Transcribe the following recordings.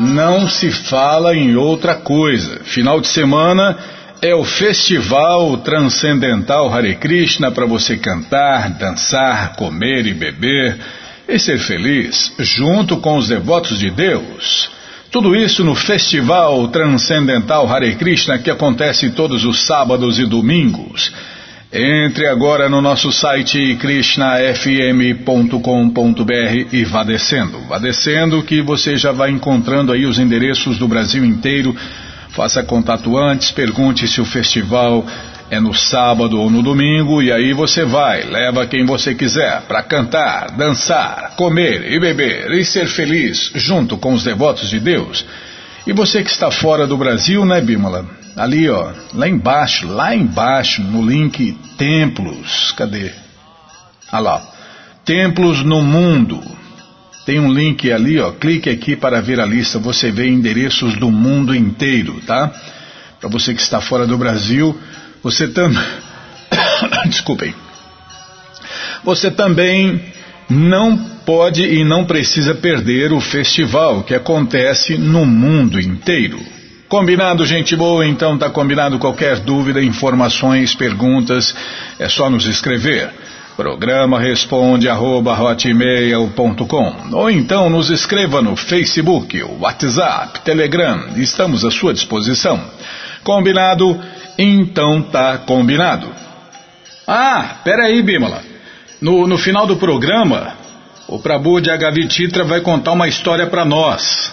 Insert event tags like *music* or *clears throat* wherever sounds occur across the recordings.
Não se fala em outra coisa. Final de semana é o Festival Transcendental Hare Krishna para você cantar, dançar, comer e beber e ser feliz junto com os devotos de Deus. Tudo isso no Festival Transcendental Hare Krishna que acontece todos os sábados e domingos. Entre agora no nosso site krishnafm.com.br e vá descendo. Vá descendo que você já vai encontrando aí os endereços do Brasil inteiro. Faça contato antes, pergunte se o festival é no sábado ou no domingo e aí você vai, leva quem você quiser para cantar, dançar, comer e beber e ser feliz junto com os devotos de Deus. E você que está fora do Brasil, né, Bímola? Ali, ó, lá embaixo, lá embaixo, no link Templos, cadê? Ah lá, Templos no Mundo. Tem um link ali, ó, clique aqui para ver a lista, você vê endereços do mundo inteiro, tá? Para você que está fora do Brasil, você também. *coughs* Desculpem. Você também não pode e não precisa perder o festival que acontece no mundo inteiro. Combinado, gente boa? Então tá combinado. Qualquer dúvida, informações, perguntas, é só nos escrever. Programa responde arroba, ou então nos escreva no Facebook, WhatsApp, Telegram. Estamos à sua disposição. Combinado? Então tá combinado. Ah, peraí, Bímola. No, no final do programa, o Prabhu de Agavititra vai contar uma história para nós.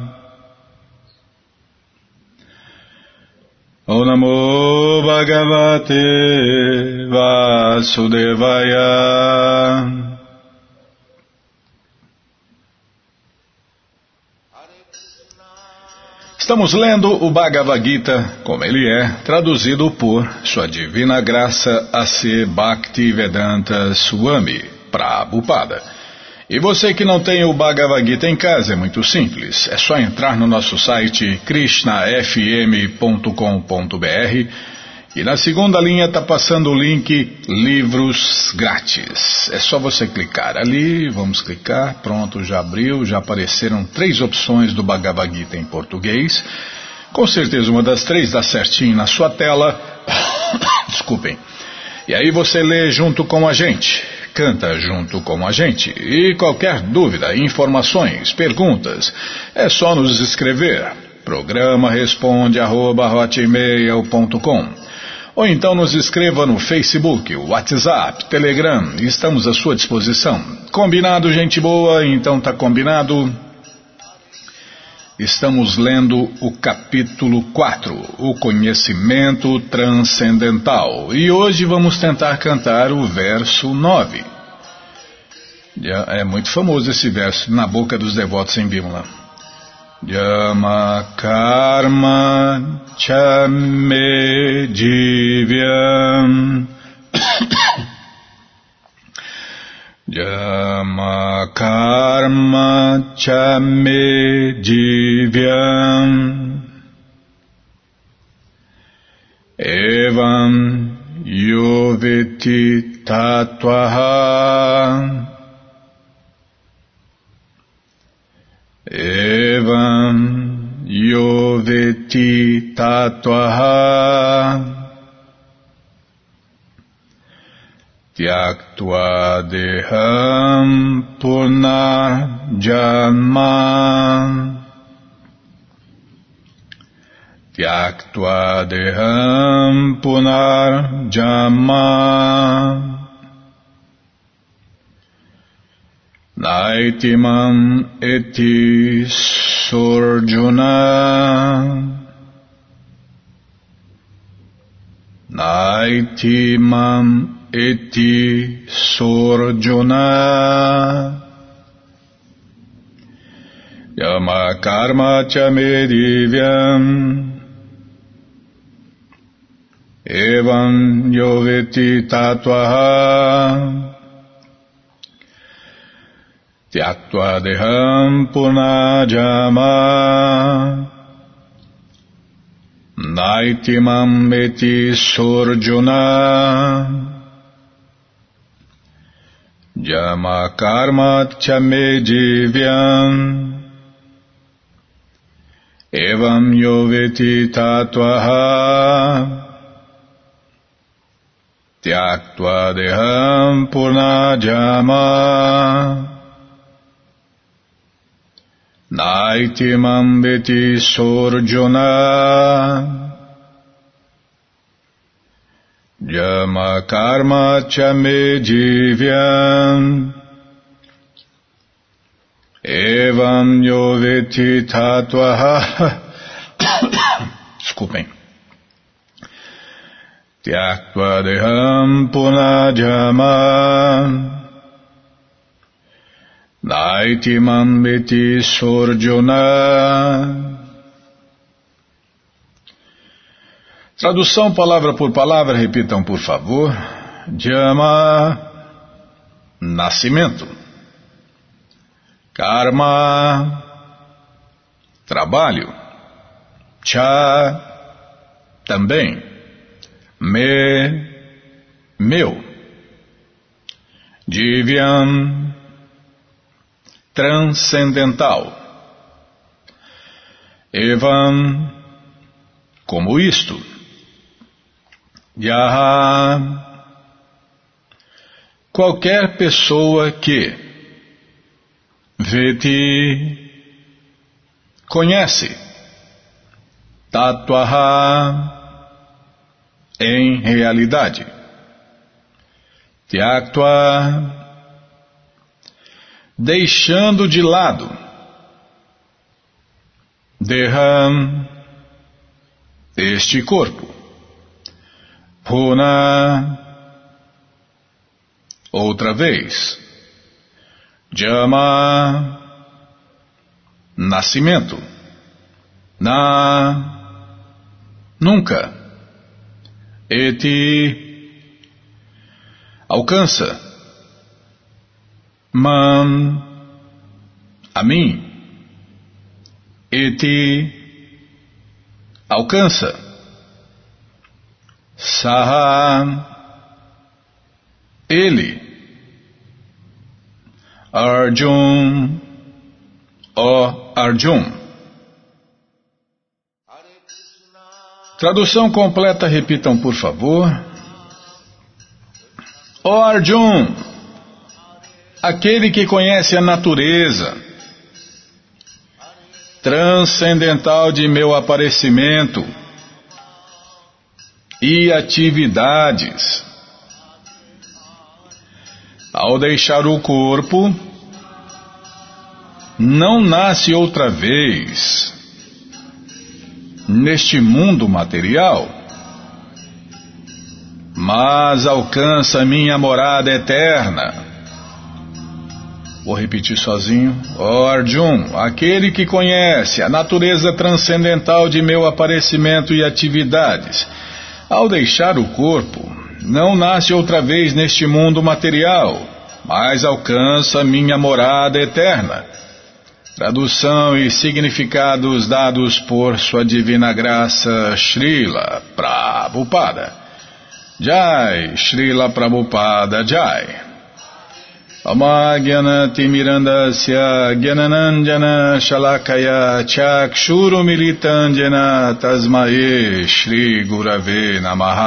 O Namo Bhagavate Vasudevaya. Estamos lendo o Bhagavad Gita como ele é, traduzido por Sua Divina Graça A.C. Bhaktivedanta Swami Prabhupada. E você que não tem o Bhagavad Gita em casa, é muito simples. É só entrar no nosso site krishnafm.com.br e na segunda linha está passando o link Livros Grátis. É só você clicar ali, vamos clicar, pronto, já abriu, já apareceram três opções do Bhagavad Gita em português. Com certeza uma das três dá certinho na sua tela. *coughs* Desculpem. E aí você lê junto com a gente canta junto com a gente. E qualquer dúvida, informações, perguntas, é só nos escrever. Programa responde arroba, ou então nos escreva no Facebook, WhatsApp, Telegram, estamos à sua disposição. Combinado, gente boa? Então tá combinado. Estamos lendo o capítulo 4, o conhecimento transcendental. E hoje vamos tentar cantar o verso 9. É muito famoso esse verso na boca dos devotos em Bímola. Yama karma chame divyam Yama karma cha me divyam Evam yoveti tatvaha Evam yoveti tatvaha Tyaktva deham punarjama Tyaktva deham punarjama Naitimam eti surjuna. Naitimam eti surjuna. Yama karma chamedivyam Evam yoveti tatvaha Tyaktva deham punajama Naitimam eti surjuna. Jama karma chame Evam yoveti tatvaha Tyaktva deham purnajama Naitimam veti sorjuna Yama karma chame jivyam Evam yoveti tatvaha *coughs* Desculpem. Tyaktva deham punajama Naitimam veti sorjuna Tradução palavra por palavra, repitam por favor. Jama, nascimento. Karma, trabalho. Cha, também. Me, meu. Divyam, transcendental. Evam, como isto. Yaha. Qualquer pessoa que Veti conhece Tatuaha em realidade. Tyaktva deixando de lado. Deham este corpo. Puna, outra vez. Jama, nascimento. Na, nunca. Eti, alcança. Man, a mim. Eti, alcança. Saha, ele. Arjun, ó Arjun. Tradução completa, repitam por favor. Ó Arjun, aquele que conhece a natureza transcendental de meu aparecimento e atividades. Ao deixar o corpo, não nasce outra vez neste mundo material, mas alcança minha morada eterna. Vou repetir sozinho. Ó oh Arjun, aquele que conhece a natureza transcendental de meu aparecimento e atividades ao deixar o corpo, não nasce outra vez neste mundo material, mas alcança minha morada eterna. Tradução e significados dados por Sua Divina Graça Srila Prabhupada. Jai, Srila Prabhupada Jai. अमाज्ञनतिमिरन्दस्य ज्ञननञ्जन शलाकया चाक्षूरुमिलितञ्जन तस्मये श्रीगुरवे नमः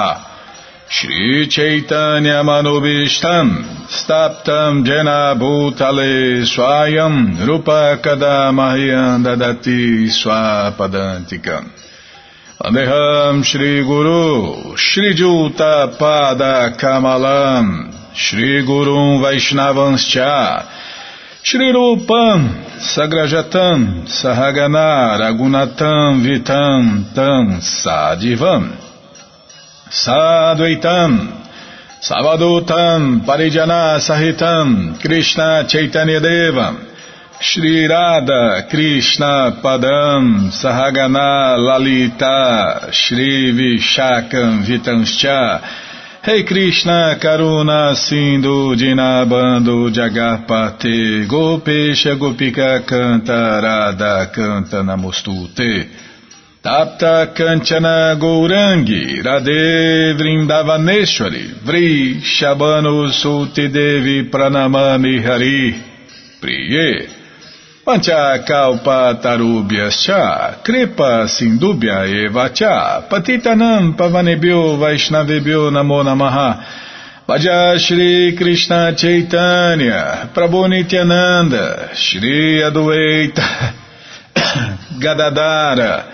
Shri Chaitanya Manubishtam Staptam Jena Bhutale Swayam Rupa Kadamahyam Dadati Swapadantikam Adeham Shri Guru Shri Juta Pada Kamalam Shri Gurum Vaishnavanscha Shri Rupam Sagrajatam Sahaganar Agunatam Vitam Tam Sadivam Sadvaitam Savadutam Parijana Sahitam Krishna Chaitanya Devam Shri Radha Krishna Padam Sahagana Lalita Shri Vishakam Vitanscha Rei hey Krishna Karuna Sindhu Dinabando Jagarpate Gopesha Gopika Canta Radha Canta Namostute Tapta Kanchana Gourangi Radhe Vrindavaneshwari Vri Shabano Suti Devi Pranamani Hari. Priye Pancha kalpa tarubhyascha, kripa sindubhya eva cha, patitanam pavanebhyo vaishnavebhyo namo namaha, Bhaja Shri Krishna Chaitanya, Prabhu Nityananda, Shri Adueita, *coughs* Gadadara,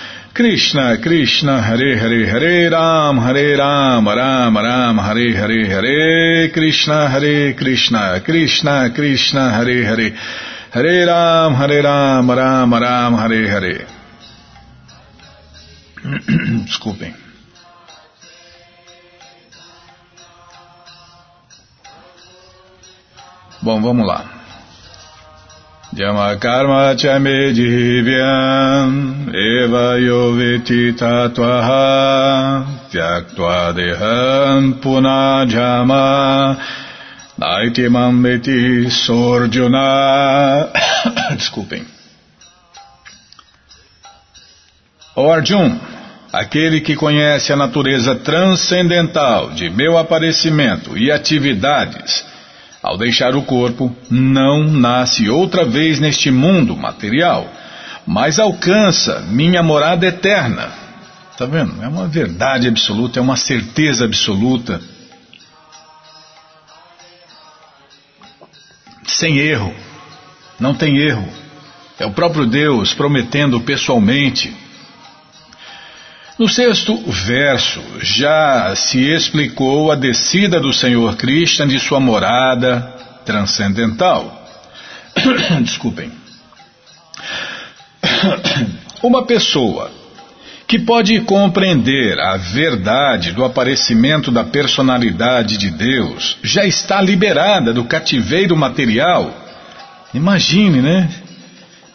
Krishna Krishna, Hare Hare, Hare Ram, Hare Ram, Ram Ram, Hare Hare, Hare Krishna, Hare Krishna, Krishna Krishna, Hare Hare, Hare Ram, Hare Ram, Ram Ram, Hare Hare. *clears throat* Desculpem. Bom, vamos lá. Yama karma chame divyam eva yoviti tatvaha vyaktva dehan punajama naiti mambeti sorjuna *coughs* Desculpem. O Arjun, aquele que conhece a natureza transcendental de meu aparecimento e atividades, ao deixar o corpo, não nasce outra vez neste mundo material, mas alcança minha morada eterna. Está vendo? É uma verdade absoluta, é uma certeza absoluta. Sem erro. Não tem erro. É o próprio Deus prometendo pessoalmente no sexto verso, já se explicou a descida do Senhor Krishna de sua morada transcendental. *coughs* Desculpem. *coughs* Uma pessoa que pode compreender a verdade do aparecimento da personalidade de Deus já está liberada do cativeiro material. Imagine, né?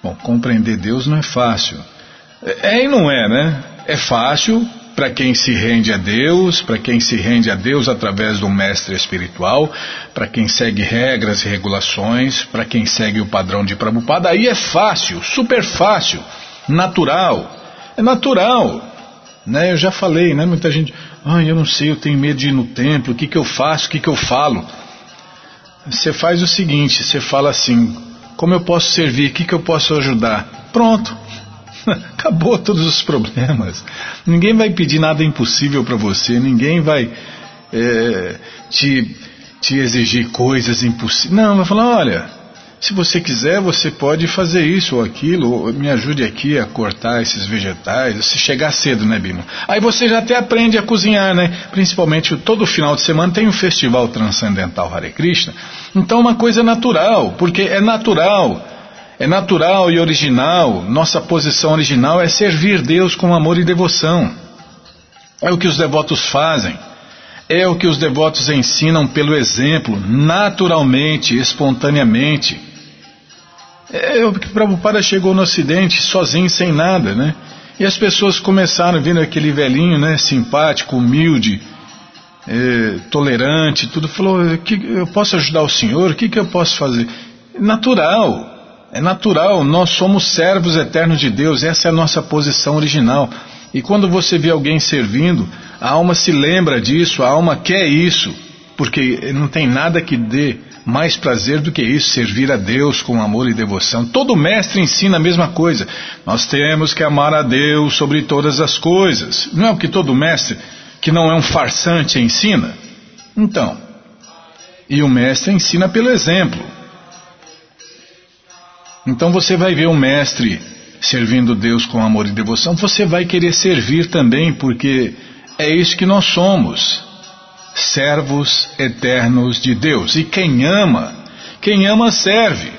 Bom, compreender Deus não é fácil. É e não é, né? É fácil para quem se rende a Deus, para quem se rende a Deus através do mestre espiritual, para quem segue regras e regulações, para quem segue o padrão de Prabhupada, aí é fácil, super fácil, natural. É natural. Né? Eu já falei, né? Muita gente, ah, eu não sei, eu tenho medo de ir no templo, o que, que eu faço, o que, que eu falo? Você faz o seguinte, você fala assim, como eu posso servir, o que, que eu posso ajudar? Pronto. *laughs* Acabou todos os problemas. Ninguém vai pedir nada impossível para você, ninguém vai é, te, te exigir coisas impossíveis. Não, vai falar: olha, se você quiser, você pode fazer isso ou aquilo, ou me ajude aqui a cortar esses vegetais, se chegar cedo, né, Bima? Aí você já até aprende a cozinhar, né? Principalmente todo final de semana tem um festival transcendental Hare Krishna. Então, uma coisa natural, porque é natural é natural e original, nossa posição original é servir Deus com amor e devoção. É o que os devotos fazem. É o que os devotos ensinam pelo exemplo, naturalmente, espontaneamente. É o que Prabhupada chegou no Ocidente sozinho, sem nada, né? E as pessoas começaram vendo aquele velhinho, né, simpático, humilde, é, tolerante, tudo. Falou: que, eu posso ajudar o senhor? O que, que eu posso fazer? Natural. É natural, nós somos servos eternos de Deus, essa é a nossa posição original. E quando você vê alguém servindo, a alma se lembra disso, a alma quer isso, porque não tem nada que dê mais prazer do que isso, servir a Deus com amor e devoção. Todo mestre ensina a mesma coisa. Nós temos que amar a Deus sobre todas as coisas. Não é o que todo mestre, que não é um farsante, ensina? Então, e o mestre ensina pelo exemplo. Então você vai ver o mestre servindo Deus com amor e devoção, você vai querer servir também, porque é isso que nós somos servos eternos de Deus. E quem ama, quem ama serve.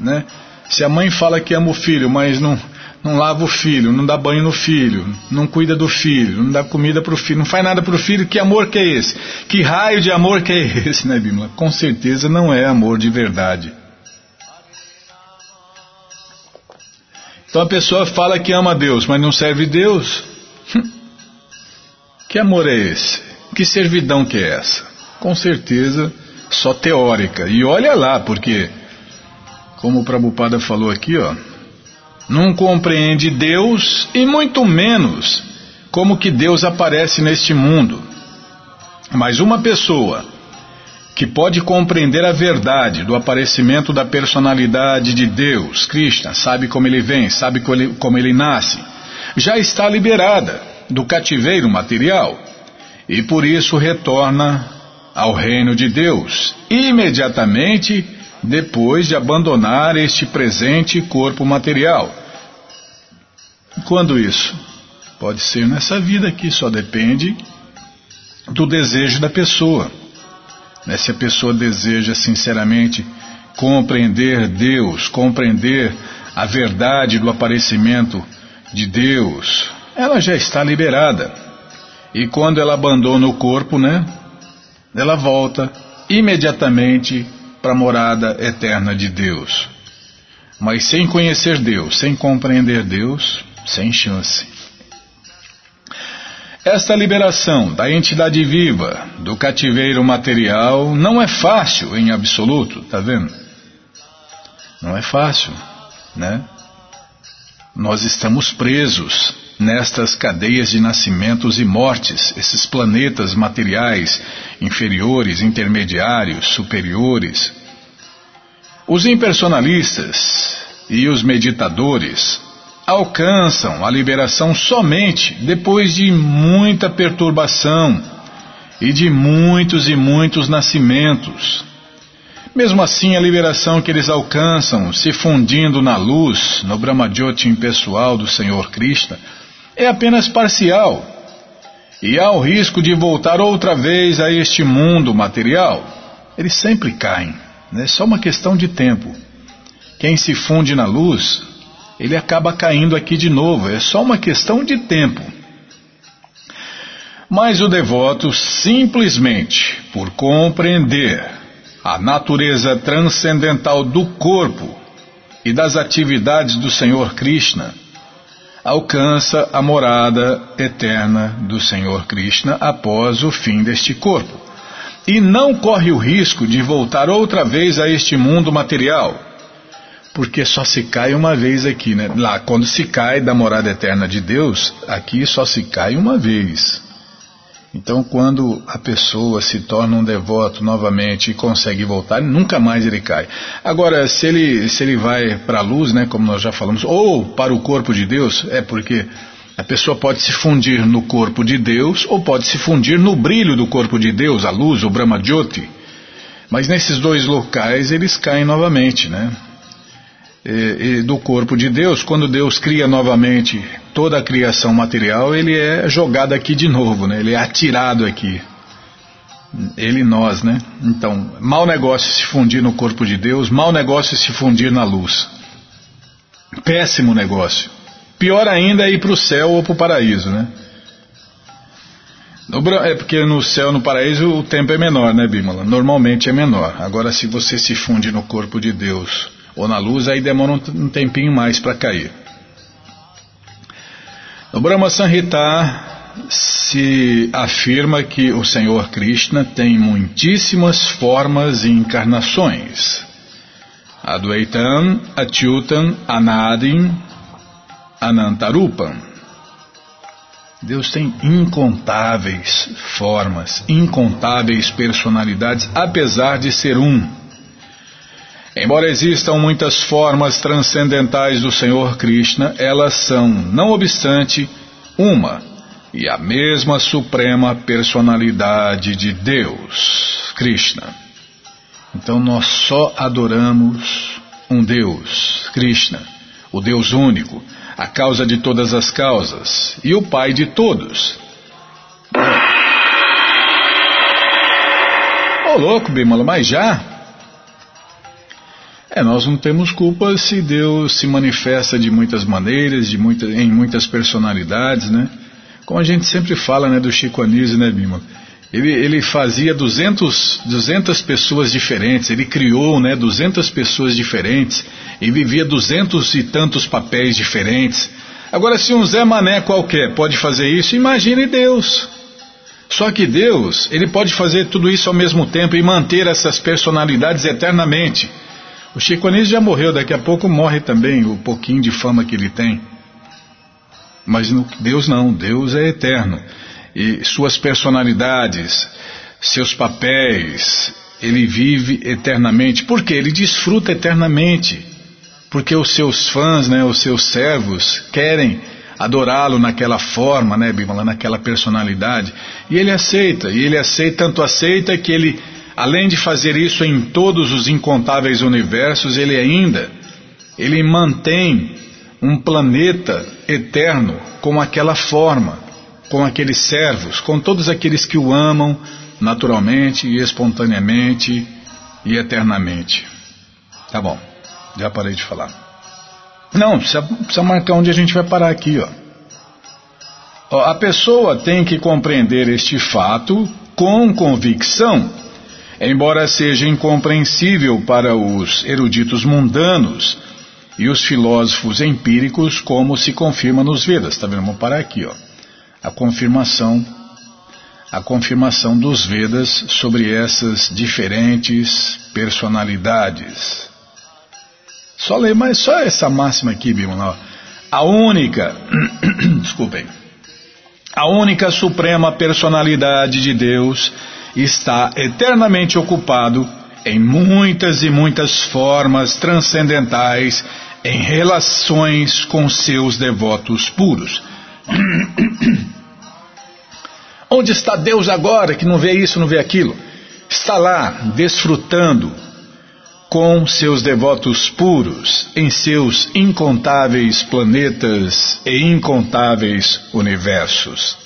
Né? Se a mãe fala que ama o filho, mas não, não lava o filho, não dá banho no filho, não cuida do filho, não dá comida para o filho, não faz nada para o filho, que amor que é esse? Que raio de amor que é esse, né, Bíblia? Com certeza não é amor de verdade. Então a pessoa fala que ama Deus, mas não serve Deus. que amor é esse? Que servidão que é essa? Com certeza só teórica. E olha lá, porque, como o Prabhupada falou aqui, ó, não compreende Deus e muito menos como que Deus aparece neste mundo. Mas uma pessoa que pode compreender a verdade do aparecimento da personalidade de Deus, Krishna, sabe como ele vem, sabe como ele, nasce, já está liberada do cativeiro material e por isso retorna ao reino de Deus imediatamente depois de abandonar este presente corpo material. Quando isso? Pode ser nessa vida aqui, só depende do desejo da pessoa. Né? Se a pessoa deseja sinceramente compreender Deus, compreender a verdade do aparecimento de Deus, ela já está liberada. E quando ela abandona o corpo, né? Ela volta imediatamente para a morada eterna de Deus. Mas sem conhecer Deus, sem compreender Deus, sem chance. Esta liberação da entidade viva do cativeiro material não é fácil em absoluto, tá vendo? Não é fácil, né? Nós estamos presos nestas cadeias de nascimentos e mortes, esses planetas materiais inferiores, intermediários, superiores. Os impersonalistas e os meditadores alcançam a liberação somente depois de muita perturbação e de muitos e muitos nascimentos. Mesmo assim, a liberação que eles alcançam, se fundindo na luz, no Brahmajyoti impessoal do Senhor Krishna, é apenas parcial e há o risco de voltar outra vez a este mundo material. Eles sempre caem, é só uma questão de tempo. Quem se funde na luz, ele acaba caindo aqui de novo, é só uma questão de tempo. Mas o devoto, simplesmente por compreender a natureza transcendental do corpo e das atividades do Senhor Krishna, alcança a morada eterna do Senhor Krishna após o fim deste corpo. E não corre o risco de voltar outra vez a este mundo material, porque só se cai uma vez aqui, né? Lá, quando se cai da morada eterna de Deus, aqui só se cai uma vez. Então, quando a pessoa se torna um devoto novamente e consegue voltar, nunca mais ele cai. Agora, se ele, se ele vai para a luz, né, como nós já falamos, ou para o corpo de Deus, é porque a pessoa pode se fundir no corpo de Deus ou pode se fundir no brilho do corpo de Deus, a luz, o Brahma Jyoti. Mas nesses dois locais eles caem novamente, né? E, e do corpo de Deus, quando Deus cria novamente toda a criação material, ele é jogado aqui de novo, né? ele é atirado aqui. Ele e nós, né? Então, mau negócio se fundir no corpo de Deus, mau negócio se fundir na luz. Péssimo negócio. Pior ainda é ir para o céu ou para o paraíso, né? É porque no céu, no paraíso, o tempo é menor, né, Bímola? Normalmente é menor. Agora, se você se funde no corpo de Deus ou na luz, aí demora um tempinho mais para cair. No Brahma Sanhita se afirma que o Senhor Krishna tem muitíssimas formas e encarnações. Advaitam, Achyutam, Anadim, Anantarupam. Deus tem incontáveis formas, incontáveis personalidades, apesar de ser um. Embora existam muitas formas transcendentais do Senhor Krishna, elas são, não obstante, uma e a mesma suprema personalidade de Deus, Krishna. Então nós só adoramos um Deus, Krishna, o Deus único, a causa de todas as causas e o Pai de todos. Ô oh, louco, Bimala, mas já? É, nós não temos culpa se Deus se manifesta de muitas maneiras, de muita, em muitas personalidades, né? Como a gente sempre fala, né, do Chico Anísio, né, Bima? Ele, ele fazia 200, 200 pessoas diferentes, ele criou, né, 200 pessoas diferentes, e vivia duzentos e tantos papéis diferentes. Agora, se um Zé Mané qualquer pode fazer isso, imagine Deus. Só que Deus, ele pode fazer tudo isso ao mesmo tempo e manter essas personalidades eternamente. O Chico Anísio já morreu, daqui a pouco morre também o pouquinho de fama que ele tem. Mas Deus não, Deus é eterno. E suas personalidades, seus papéis, ele vive eternamente. Por quê? Ele desfruta eternamente. Porque os seus fãs, né, os seus servos, querem adorá-lo naquela forma, né, Bimala, naquela personalidade. E ele aceita, e ele aceita, tanto aceita que ele Além de fazer isso em todos os incontáveis universos, ele ainda ele mantém um planeta eterno com aquela forma, com aqueles servos, com todos aqueles que o amam naturalmente e espontaneamente e eternamente. Tá bom, já parei de falar. Não, precisa, precisa marcar onde a gente vai parar aqui, ó. A pessoa tem que compreender este fato com convicção embora seja incompreensível para os eruditos mundanos e os filósofos empíricos, como se confirma nos Vedas. Está vendo? Vamos parar aqui, ó. A confirmação, a confirmação dos Vedas sobre essas diferentes personalidades. Só ler mais só essa máxima aqui, Bimala. A única, *coughs* desculpem, a única suprema personalidade de Deus está eternamente ocupado em muitas e muitas formas transcendentais em relações com seus devotos puros. *coughs* Onde está Deus agora que não vê isso, não vê aquilo? Está lá, desfrutando com seus devotos puros em seus incontáveis planetas e incontáveis universos.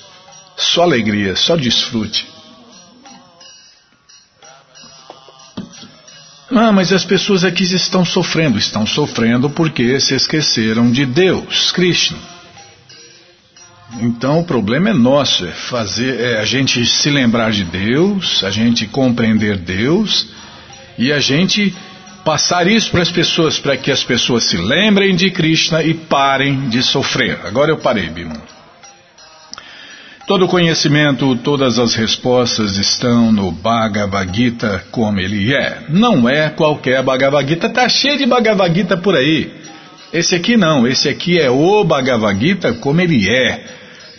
Só alegria, só desfrute. Ah, mas as pessoas aqui estão sofrendo. Estão sofrendo porque se esqueceram de Deus, Krishna. Então o problema é nosso, é fazer é a gente se lembrar de Deus, a gente compreender Deus e a gente passar isso para as pessoas, para que as pessoas se lembrem de Krishna e parem de sofrer. Agora eu parei, Bima. Todo conhecimento, todas as respostas estão no Bhagavad Gita como ele é. Não é qualquer Bhagavad Gita, está cheio de Bhagavad Gita por aí. Esse aqui não, esse aqui é o Bhagavad Gita como ele é.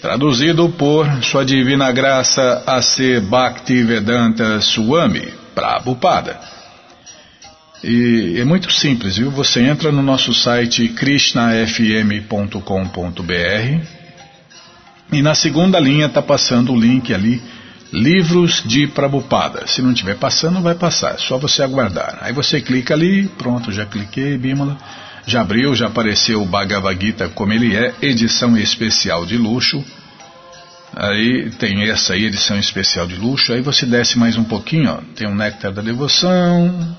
Traduzido por Sua Divina Graça A.C. Bhaktivedanta Swami Prabhupada. E é muito simples, viu? Você entra no nosso site krishnafm.com.br e na segunda linha está passando o link ali, Livros de Prabhupada. Se não estiver passando, vai passar, é só você aguardar. Aí você clica ali, pronto, já cliquei, Bímola. Já abriu, já apareceu o Bhagavad Gita como ele é, edição especial de luxo. Aí tem essa aí, edição especial de luxo. Aí você desce mais um pouquinho, ó, tem o Néctar da Devoção,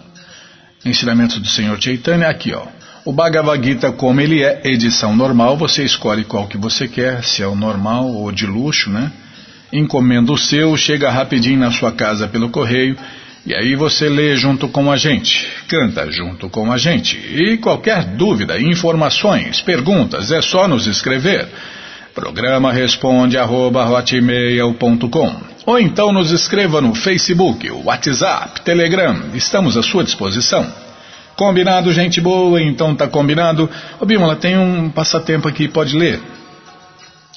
Ensinamentos do Senhor Chaitanya, aqui ó. O Bhagavad Gita, como ele é edição normal, você escolhe qual que você quer, se é o normal ou de luxo, né? Encomenda o seu, chega rapidinho na sua casa pelo correio e aí você lê junto com a gente, canta junto com a gente. E qualquer dúvida, informações, perguntas, é só nos escrever. Programa responde arroba, ou então nos escreva no Facebook, WhatsApp, Telegram, estamos à sua disposição. Combinado, gente boa, então tá combinado. Ô Bímola, tem um passatempo aqui, pode ler?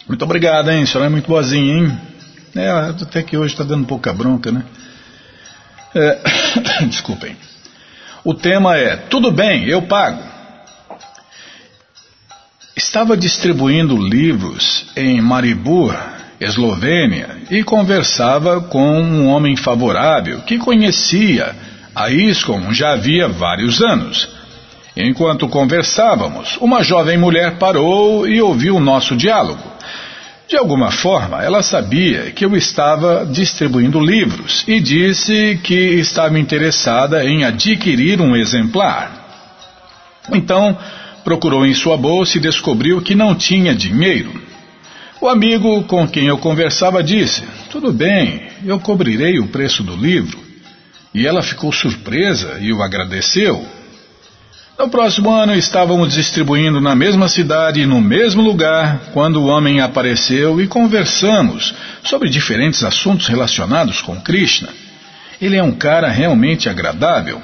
Muito obrigado, hein? A senhora é muito boazinha, hein? É, até que hoje está dando pouca bronca, né? É, *coughs* desculpem. O tema é Tudo bem, eu pago. Estava distribuindo livros em Maribor, Eslovênia, e conversava com um homem favorável que conhecia a ISCOM já havia vários anos. Enquanto conversávamos, uma jovem mulher parou e ouviu o nosso diálogo. De alguma forma, ela sabia que eu estava distribuindo livros e disse que estava interessada em adquirir um exemplar. Então, procurou em sua bolsa e descobriu que não tinha dinheiro. O amigo com quem eu conversava disse: Tudo bem, eu cobrirei o preço do livro. E ela ficou surpresa e o agradeceu. No próximo ano estávamos distribuindo na mesma cidade e no mesmo lugar quando o homem apareceu e conversamos sobre diferentes assuntos relacionados com Krishna. Ele é um cara realmente agradável.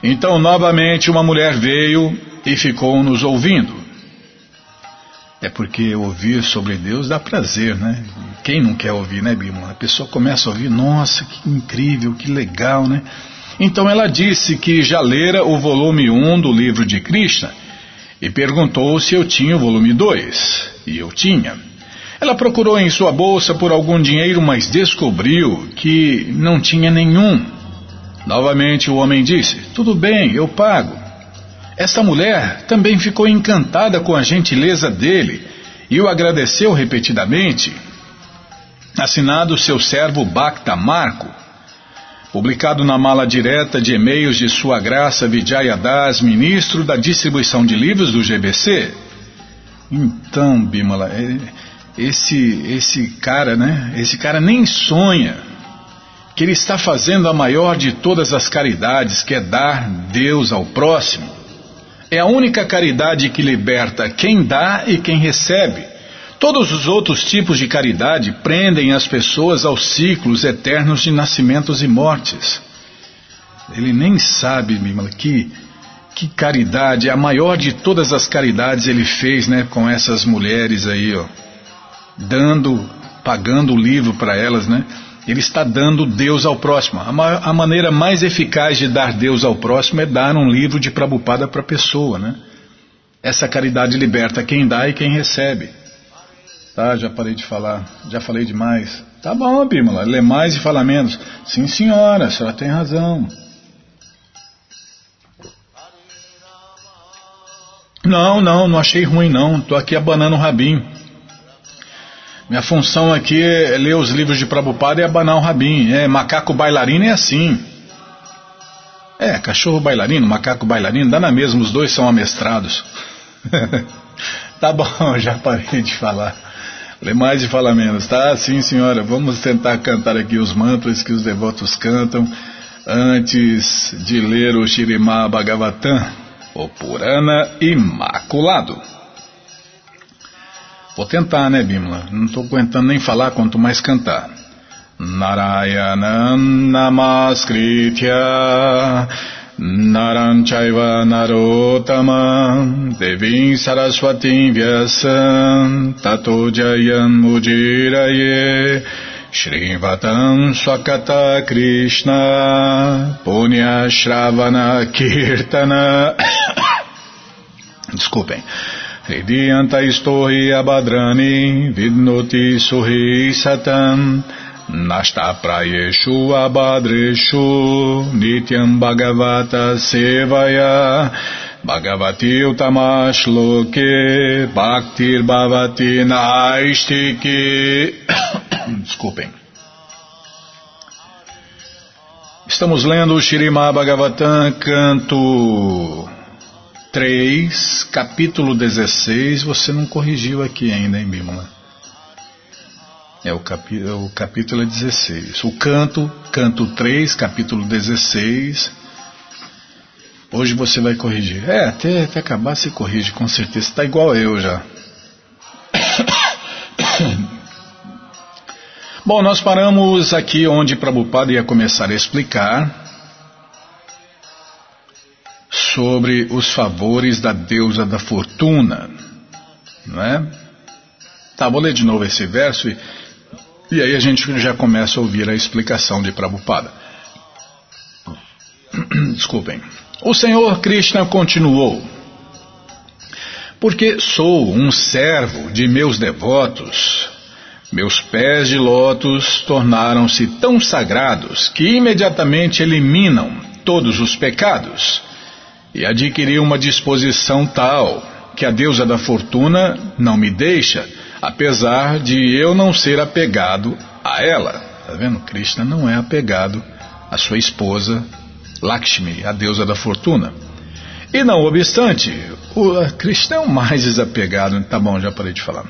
Então, novamente, uma mulher veio e ficou nos ouvindo. É porque ouvir sobre Deus dá prazer, né? Quem não quer ouvir, né, Bima? A pessoa começa a ouvir, nossa, que incrível, que legal, né? Então ela disse que já lera o volume 1 do livro de Krishna e perguntou se eu tinha o volume 2. E eu tinha. Ela procurou em sua bolsa por algum dinheiro, mas descobriu que não tinha nenhum. Novamente o homem disse: Tudo bem, eu pago. Esta mulher também ficou encantada com a gentileza dele e o agradeceu repetidamente. Assinado seu servo Bacta Marco publicado na mala direta de e-mails de Sua Graça Vijaya Das, ministro da distribuição de livros do GBC. Então, Bimala, é, esse, esse cara, né? Esse cara nem sonha que ele está fazendo a maior de todas as caridades, que é dar Deus ao próximo. É a única caridade que liberta quem dá e quem recebe. Todos os outros tipos de caridade prendem as pessoas aos ciclos eternos de nascimentos e mortes. Ele nem sabe, Bimala, que, que caridade, a maior de todas as caridades ele fez né, com essas mulheres aí, ó, dando, pagando o livro para elas, né? Ele está dando Deus ao próximo. A, a, maneira mais eficaz de dar Deus ao próximo é dar um livro de Prabupada para a pessoa, né? Essa caridade liberta quem dá e quem recebe. Tá, já parei de falar. Já falei demais. Tá bom, Bímola. Lê mais e fala menos. Sim, senhora, a senhora tem razão. Não, não, não achei ruim não. Tô aqui abanando o rabinho. Minha função aqui é ler os livros de Prabhupada e abanar o rabinho. É, macaco bailarino é assim. É, cachorro bailarino, macaco bailarino, dá na mesma, os dois são amestrados. *laughs* tá bom, *laughs* já parei de falar. Lê mais e fala menos, tá? Sim, senhora. Vamos tentar cantar aqui os mantras que os devotos cantam antes de ler o Shirimá Bhagavatam, o Purana Imaculado. Vou tentar, né, Bimla? Não estou aguentando nem falar, quanto mais cantar. Narayanam Namaskritya Naranchaiva Narotama Devim Saraswati Vyasam Tato Jayam Mujiraye Shrivatam Swakata Krishna Punya Shravana Kirtana *coughs* Desculpem. Hridiyanta Istorhi Abadrani Vidnoti Suhi Satam Nasta prayeshu abadreshu nityam bhagavata sevaya bhagavati utamash loke bhaktir bhavati naistiki *coughs* Desculpem. Estamos lendo o Shirima Bhagavatam, canto 3, capítulo 16. Você não corrigiu aqui ainda, hein, Bimala? É o, capi, é o capítulo 16. O canto, canto 3, capítulo 16. Hoje você vai corrigir. É, até, até acabar você corrige, com certeza. Está igual eu já. *coughs* Bom, nós paramos aqui onde Prabhupada ia começar a explicar sobre os favores da deusa da fortuna. Não é? Tá, vou ler de novo esse verso e e aí a gente já começa a ouvir a explicação de Prabhupada. *clears throat* Desculpem. O Senhor Krishna continuou: Porque sou um servo de meus devotos, meus pés de lótus tornaram-se tão sagrados que imediatamente eliminam todos os pecados e adquiri uma disposição tal que a deusa da fortuna não me deixa, apesar de eu não ser apegado a ela. Está vendo? Krishna não é apegado à sua esposa Lakshmi, a deusa da fortuna. E não obstante, o Krishna é o mais desapegado. Tá bom, já parei de falar.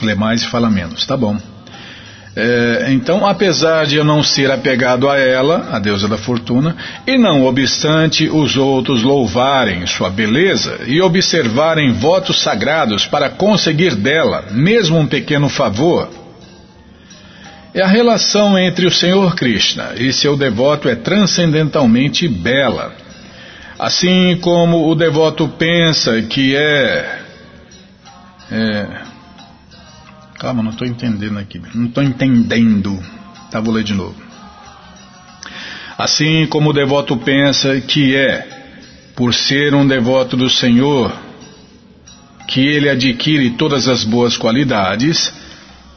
Lê mais e fala menos, tá bom. É, então, apesar de eu não ser apegado a ela, a deusa da fortuna, e não obstante os outros louvarem sua beleza e observarem votos sagrados para conseguir dela mesmo um pequeno favor, é a relação entre o Senhor Krishna e seu devoto é transcendentalmente bela. Assim como o devoto pensa que é, é Calma, não estou entendendo aqui. Não estou entendendo. Tá, vou ler de novo. Assim como o devoto pensa que é, por ser um devoto do Senhor, que ele adquire todas as boas qualidades,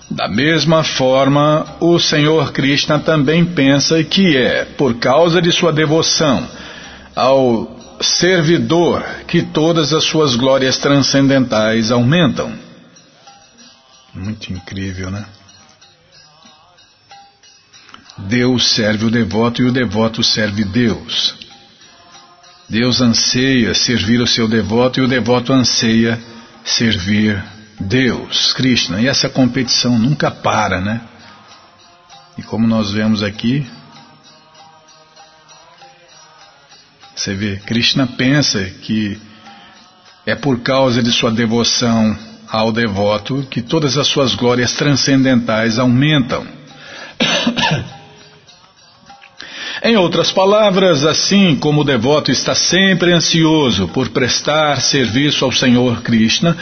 da mesma forma, o Senhor Krishna também pensa que é, por causa de sua devoção ao servidor, que todas as suas glórias transcendentais aumentam. Muito incrível, né? Deus serve o devoto e o devoto serve Deus. Deus anseia servir o seu devoto e o devoto anseia servir Deus, Krishna. E essa competição nunca para, né? E como nós vemos aqui, você vê, Krishna pensa que é por causa de sua devoção ao devoto que todas as suas glórias transcendentais aumentam. *coughs* Em outras palavras, assim como o devoto está sempre ansioso por prestar serviço ao Senhor Krishna,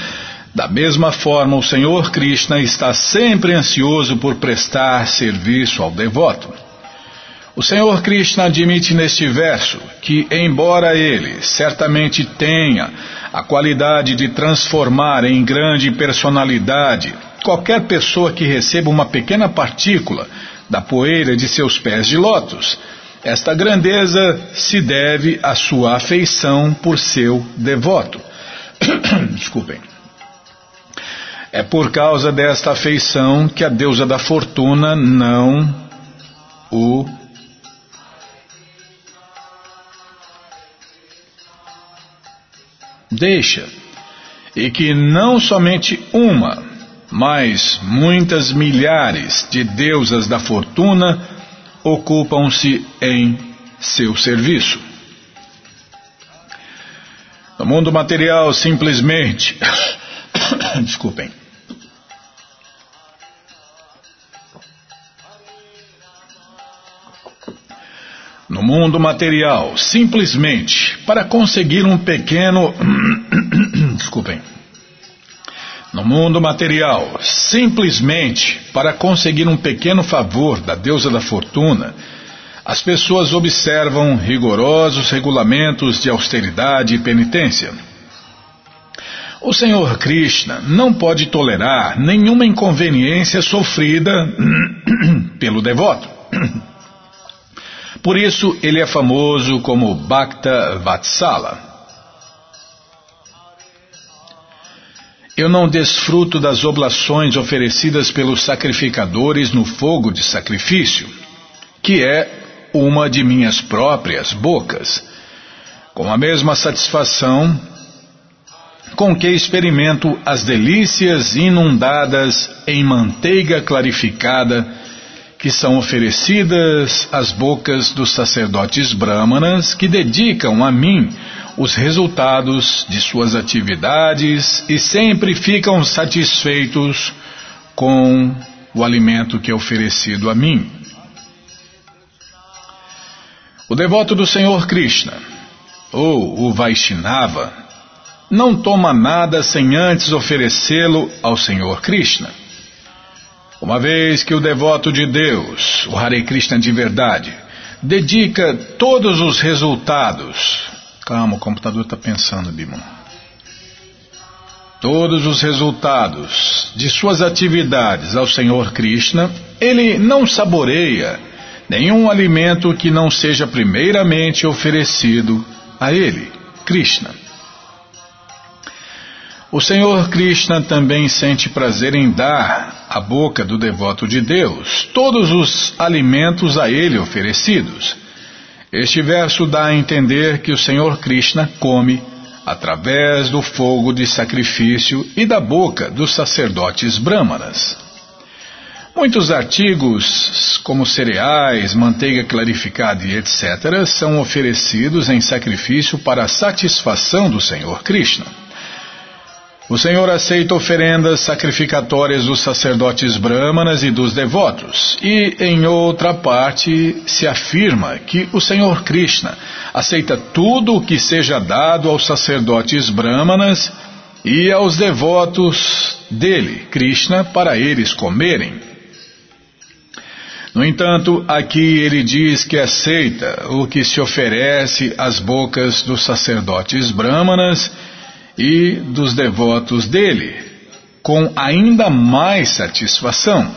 da mesma forma o Senhor Krishna está sempre ansioso por prestar serviço ao devoto. O Senhor Krishna admite neste verso que, embora ele certamente tenha a qualidade de transformar em grande personalidade qualquer pessoa que receba uma pequena partícula da poeira de seus pés de lótus, esta grandeza se deve à sua afeição por seu devoto. *coughs* Desculpem. É por causa desta afeição que a deusa da fortuna não o deixa, e que não somente uma, mas muitas milhares de deusas da fortuna ocupam-se em seu serviço. No mundo material, simplesmente. *coughs* Desculpem. No mundo material, simplesmente para conseguir um pequeno. *clears throat* Desculpem. No mundo material, simplesmente para conseguir um pequeno favor da deusa da fortuna, as pessoas observam rigorosos regulamentos de austeridade e penitência. O Senhor Krishna não pode tolerar nenhuma inconveniência sofrida *clears throat* pelo devoto. *clears throat* Por isso ele é famoso como Bhakta Vatsala. Eu não desfruto das oblações oferecidas pelos sacrificadores no fogo de sacrifício, que é uma de minhas próprias bocas, com a mesma satisfação com que experimento as delícias inundadas em manteiga clarificada que são oferecidas às bocas dos sacerdotes brahmanas que dedicam a mim os resultados de suas atividades e sempre ficam satisfeitos com o alimento que é oferecido a mim. O devoto do Senhor Krishna, ou o Vaishnava, não toma nada sem antes oferecê-lo ao Senhor Krishna. Uma vez que o devoto de Deus, o Hare Krishna de verdade, dedica todos os resultados. Calma, o computador está pensando, Bimon. Todos os resultados de suas atividades ao Senhor Krishna, ele não saboreia nenhum alimento que não seja primeiramente oferecido a ele, Krishna. O Senhor Krishna também sente prazer em dar à boca do devoto de Deus todos os alimentos a ele oferecidos. Este verso dá a entender que o Senhor Krishna come através do fogo de sacrifício e da boca dos sacerdotes brâmanas. Muitos artigos, como cereais, manteiga clarificada e etc., são oferecidos em sacrifício para a satisfação do Senhor Krishna. O Senhor aceita oferendas sacrificatórias dos sacerdotes brâmanas e dos devotos, e em outra parte se afirma que o Senhor Krishna aceita tudo o que seja dado aos sacerdotes brâmanas e aos devotos dele, Krishna, para eles comerem. No entanto, aqui ele diz que aceita o que se oferece às bocas dos sacerdotes brâmanas e dos devotos dele, com ainda mais satisfação.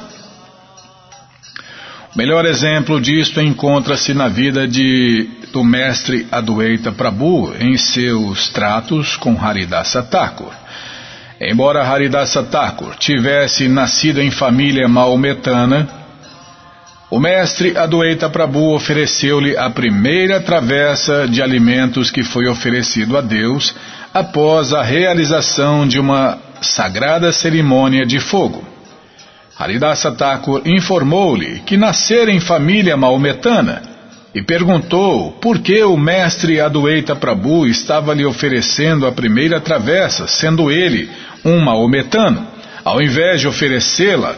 O melhor exemplo disto encontra-se na vida de, do mestre Adwaita Prabhu em seus tratos com Haridasa Thakur. Embora Haridasa Thakur tivesse nascido em família maometana, o mestre Adwaita Prabhu ofereceu-lhe a primeira travessa de alimentos que foi oferecido a Deus após a realização de uma sagrada cerimônia de fogo. Haridasa Thakur informou-lhe que nascera em família maometana e perguntou por que o mestre Adueita Prabhu estava lhe oferecendo a primeira travessa, sendo ele um maometano, ao invés de oferecê-la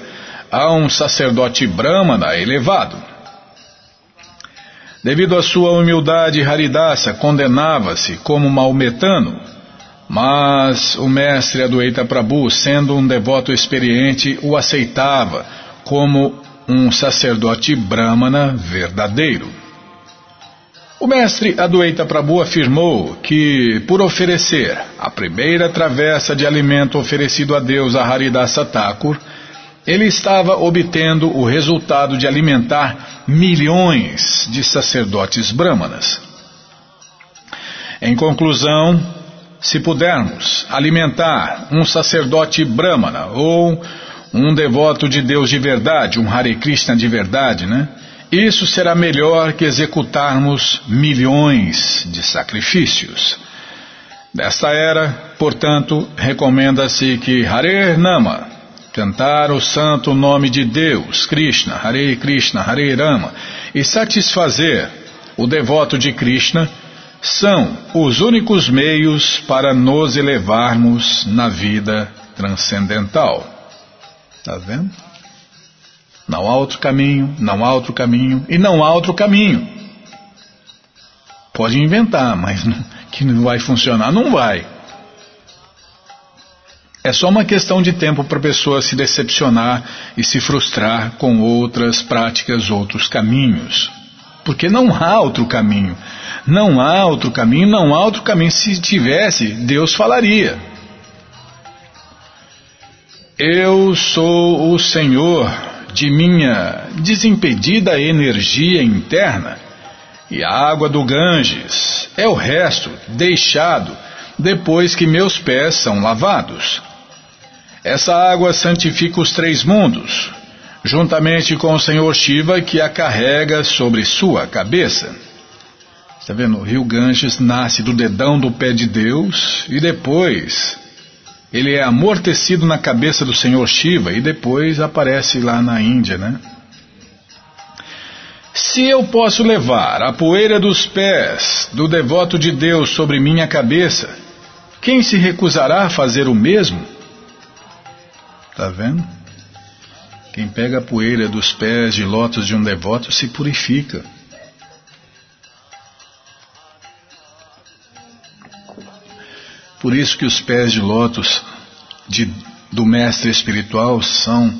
a um sacerdote brahmana elevado. Devido à sua humildade, Haridasa condenava-se como maometano mas o mestre Adueita Prabhu, sendo um devoto experiente, o aceitava como um sacerdote brahmana verdadeiro. O mestre Adueita Prabhu afirmou que, por oferecer a primeira travessa de alimento oferecido a Deus a Haridasa Thakur, ele estava obtendo o resultado de alimentar milhões de sacerdotes brahmanas. Em conclusão, se pudermos alimentar um sacerdote brahmana ou um devoto de Deus de verdade, um Hare Krishna de verdade, né? Isso será melhor que executarmos milhões de sacrifícios. Desta era, portanto, recomenda-se que Hare Nama, cantar o santo nome de Deus, Krishna, Hare Krishna, Hare Rama, e satisfazer o devoto de Krishna, são os únicos meios para nos elevarmos na vida transcendental. Está vendo? Não há outro caminho, não há outro caminho e não há outro caminho. Pode inventar, *laughs* mas que não vai funcionar, não vai. É só uma questão de tempo para a pessoa se decepcionar e se frustrar com outras práticas, outros caminhos. Porque não há outro caminho. Não há outro caminho, não há outro caminho. Se tivesse, Deus falaria. Eu sou o Senhor de minha desimpedida energia interna, e a água do Ganges é o resto deixado depois que meus pés são lavados. Essa água santifica os três mundos, juntamente com o Senhor Shiva que a carrega sobre sua cabeça. Está vendo? O rio Ganges nasce do dedão do pé de Deus e depois ele é amortecido na cabeça do Senhor Shiva e depois aparece lá na Índia, né? Se eu posso levar a poeira dos pés do devoto de Deus sobre minha cabeça, quem se recusará a fazer o mesmo? Está vendo? Quem pega a poeira dos pés de lótus de um devoto se purifica. Por isso que os pés de lótus de, do mestre espiritual são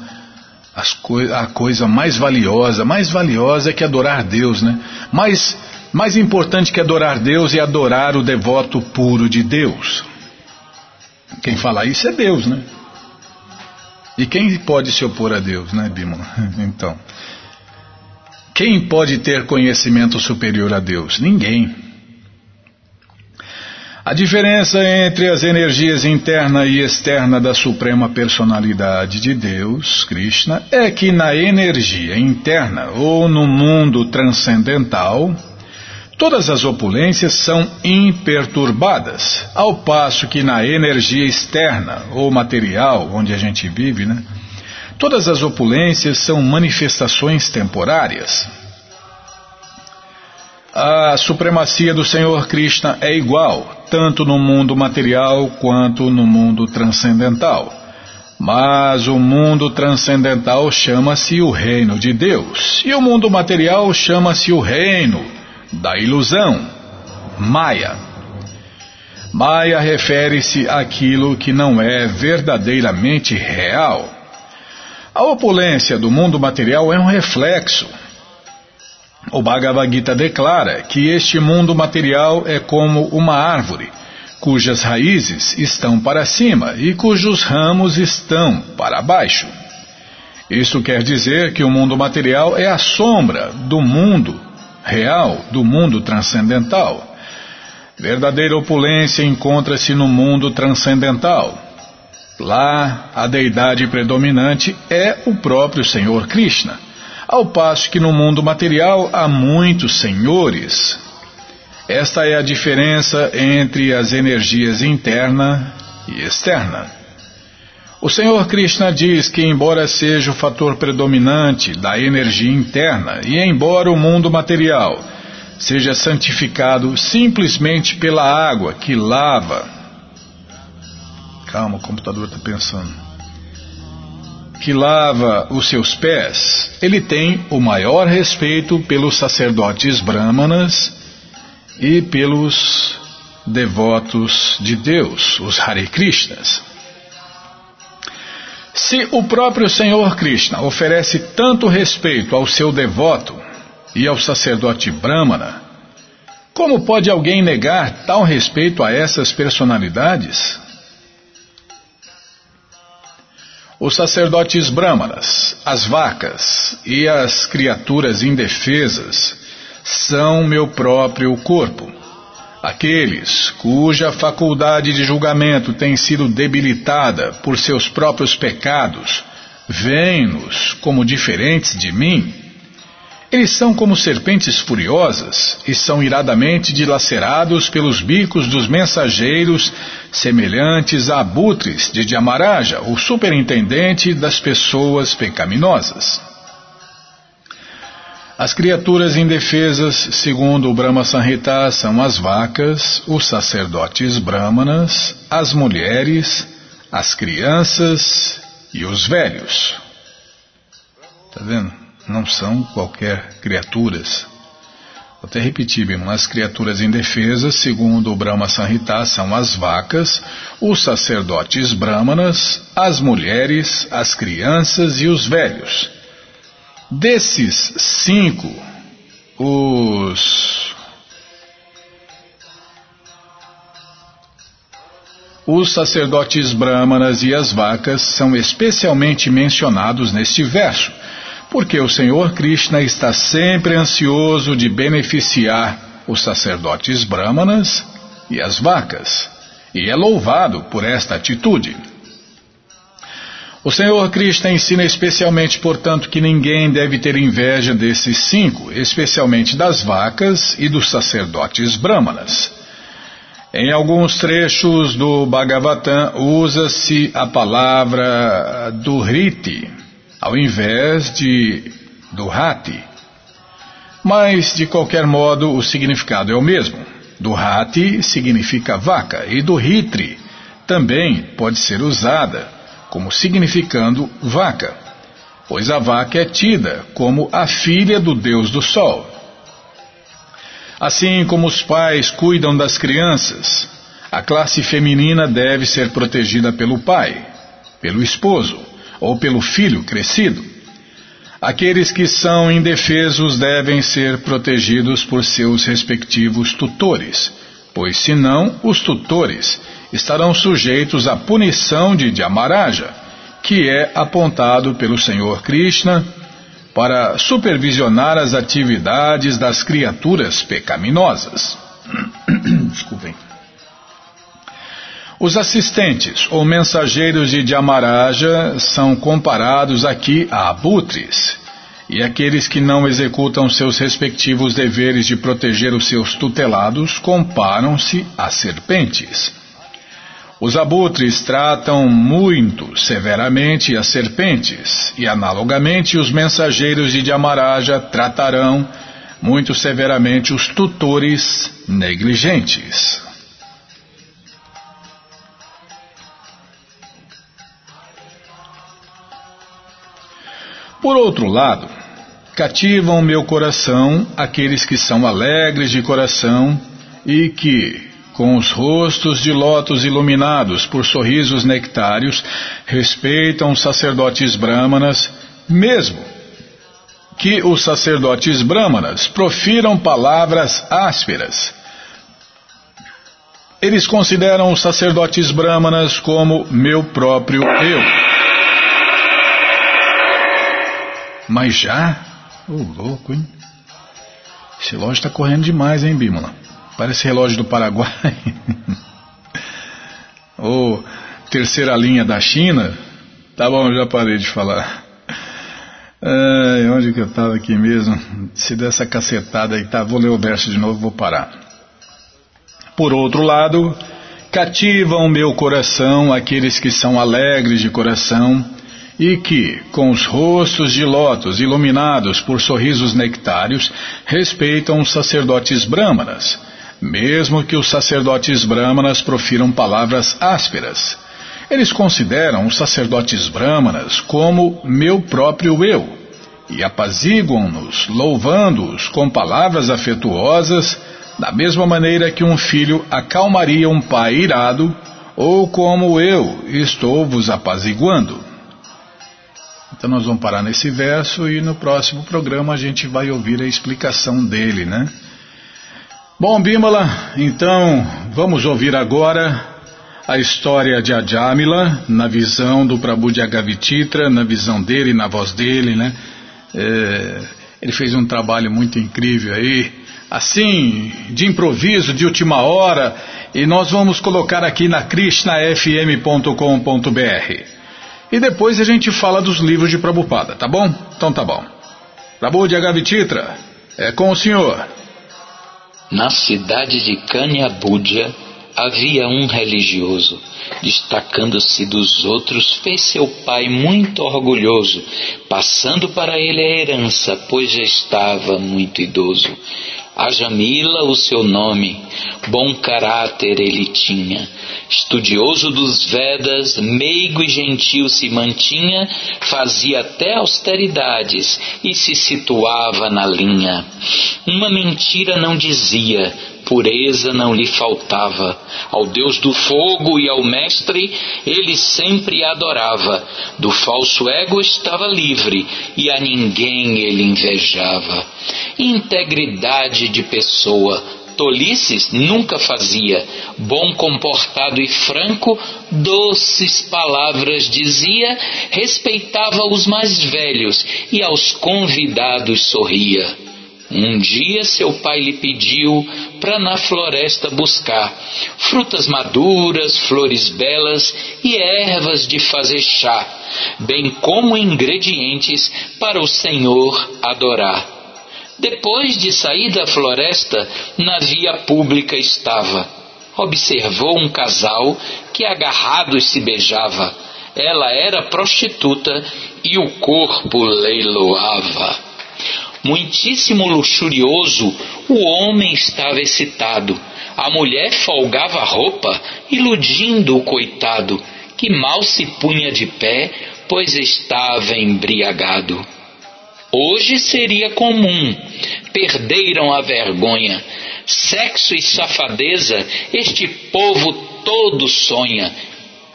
a coisa mais valiosa, mais valiosa é que adorar Deus, né? Mais, mais importante que adorar Deus é adorar o devoto puro de Deus. Quem fala isso é Deus, né? E quem pode se opor a Deus, né, Bima? *laughs* Então, quem pode ter conhecimento superior a Deus? Ninguém. A diferença entre as energias interna e externa da Suprema Personalidade de Deus, Krishna, é que na energia interna ou no mundo transcendental, todas as opulências são imperturbadas, ao passo que na energia externa ou material, onde a gente vive, né, todas as opulências são manifestações temporárias. A supremacia do Senhor Krishna é igual, tanto no mundo material quanto no mundo transcendental. Mas o mundo transcendental chama-se o reino de Deus, e o mundo material chama-se o reino da ilusão, Maya. Maya refere-se àquilo que não é verdadeiramente real. A opulência do mundo material é um reflexo, o Bhagavad Gita declara que este mundo material é como uma árvore, cujas raízes estão para cima e cujos ramos estão para baixo. Isso quer dizer que o mundo material é a sombra do mundo real, do mundo transcendental. Verdadeira opulência encontra-se no mundo transcendental. Lá, a deidade predominante é o próprio Senhor Krishna ao passo que no mundo material há muitos senhores. Esta é a diferença entre as energias interna e externa. O Senhor Krishna diz que, embora seja o fator predominante da energia interna e embora o mundo material seja santificado simplesmente pela água que lava. Calma, o computador está pensando que lava os seus pés, ele tem o maior respeito pelos sacerdotes brahmanas e pelos devotos de Deus, os Hare Krishnas. Se o próprio Senhor Krishna oferece tanto respeito ao seu devoto e ao sacerdote brahmana, como pode alguém negar tal respeito a essas personalidades? Os sacerdotes brâmanas, as vacas e as criaturas indefesas são meu próprio corpo. Aqueles cuja faculdade de julgamento tem sido debilitada por seus próprios pecados, veem-nos como diferentes de mim eles são como serpentes furiosas e são iradamente dilacerados pelos bicos dos mensageiros, semelhantes a abutres de Diamaraja, o superintendente das pessoas pecaminosas. As criaturas indefesas, segundo o Brahma Sanhita, são as vacas, os sacerdotes brahmanas, as mulheres, as crianças e os velhos. Está vendo? Não são qualquer criaturas. Vou até repetir, bem, as criaturas indefesas, segundo o Brahma Sanhita, são as vacas, os sacerdotes brahmanas, as mulheres, as crianças e os velhos. Desses cinco, os Os sacerdotes brahmanas e as vacas são especialmente mencionados neste verso, porque o Senhor Krishna está sempre ansioso de beneficiar os sacerdotes brahmanas e as vacas, e é louvado por esta atitude. O Senhor Krishna ensina especialmente, portanto, que ninguém deve ter inveja desses cinco, especialmente das vacas e dos sacerdotes brahmanas. Em alguns trechos do Bhagavatam usa-se a palavra duriti, ao invés de do rati. Mas, de qualquer modo, o significado é o mesmo. Do rati significa vaca e do ritri também pode ser usada como significando vaca, pois a vaca é tida como a filha do deus do sol. Assim como os pais cuidam das crianças, a classe feminina deve ser protegida pelo pai, pelo esposo ou pelo filho crescido. Aqueles que são indefesos devem ser protegidos por seus respectivos tutores, pois senão os tutores estarão sujeitos à punição de Dhyamaraja, que é apontado pelo Senhor Krishna para supervisionar as atividades das criaturas pecaminosas. *coughs* Desculpem. Os assistentes ou mensageiros de Dhyamaraja são comparados aqui a abutres, e aqueles que não executam seus respectivos deveres de proteger os seus tutelados comparam-se a serpentes. Os abutres tratam muito severamente as serpentes, e analogamente os mensageiros de Dhyamaraja tratarão muito severamente os tutores negligentes. Por outro lado, cativam meu coração aqueles que são alegres de coração e que, com os rostos de lótus iluminados por sorrisos nectários, respeitam os sacerdotes brâmanas, mesmo que os sacerdotes brâmanas profiram palavras ásperas. Eles consideram os sacerdotes brâmanas como meu próprio eu. Mas já? Ô, oh, louco, hein? Esse relógio está correndo demais, hein, Bímola? Parece relógio do Paraguai. *laughs* Ô, oh, terceira linha da China. Tá bom, já parei de falar. É, onde que eu estava aqui mesmo? Se dessa cacetada aí, tá, vou ler o verso de novo, vou parar. Por outro lado, cativam meu coração aqueles que são alegres de coração e que, com os rostos de lótus iluminados por sorrisos nectários, respeitam os sacerdotes brâmanas, mesmo que os sacerdotes brâmanas profiram palavras ásperas. Eles consideram os sacerdotes brâmanas como meu próprio eu e apaziguam-nos, louvando-os com palavras afetuosas, da mesma maneira que um filho acalmaria um pai irado, ou como eu estou vos apaziguando. Então nós vamos parar nesse verso e no próximo programa a gente vai ouvir a explicação dele, né? Bom, Bimala, então vamos ouvir agora a história de Ajamila na visão do Prabhu de Agavititra, na visão dele, na voz dele, né? É, ele fez um trabalho muito incrível aí, assim, de improviso, de última hora, e nós vamos colocar aqui na krishnafm.com.br. E depois a gente fala dos livros de Prabhupada, tá bom? Então tá bom. Prabhu de Agavititra, é com o senhor. Na cidade de Kanyabudya havia um religioso. Destacando-se dos outros, fez seu pai muito orgulhoso, passando para ele a herança, pois já estava muito idoso. A Jamila, o seu nome, bom caráter ele tinha. Estudioso dos Vedas, meigo e gentil se mantinha, fazia até austeridades e se situava na linha. Uma mentira não dizia, pureza não lhe faltava. Ao Deus do fogo e ao Mestre ele sempre adorava. Do falso ego estava livre e a ninguém ele invejava. Integridade de pessoa, tolices nunca fazia, bom comportado e franco, doces palavras dizia, respeitava os mais velhos e aos convidados sorria. Um dia seu pai lhe pediu para na floresta buscar frutas maduras, flores belas e ervas de fazer chá, bem como ingredientes para o Senhor adorar. Depois de sair da floresta, na via pública estava. Observou um casal que agarrados se beijava. Ela era prostituta e o corpo leiloava. Muitíssimo luxurioso, o homem estava excitado. A mulher folgava a roupa, iludindo o coitado, que mal se punha de pé, pois estava embriagado. Hoje seria comum, perderam a vergonha. Sexo e safadeza, este povo todo sonha.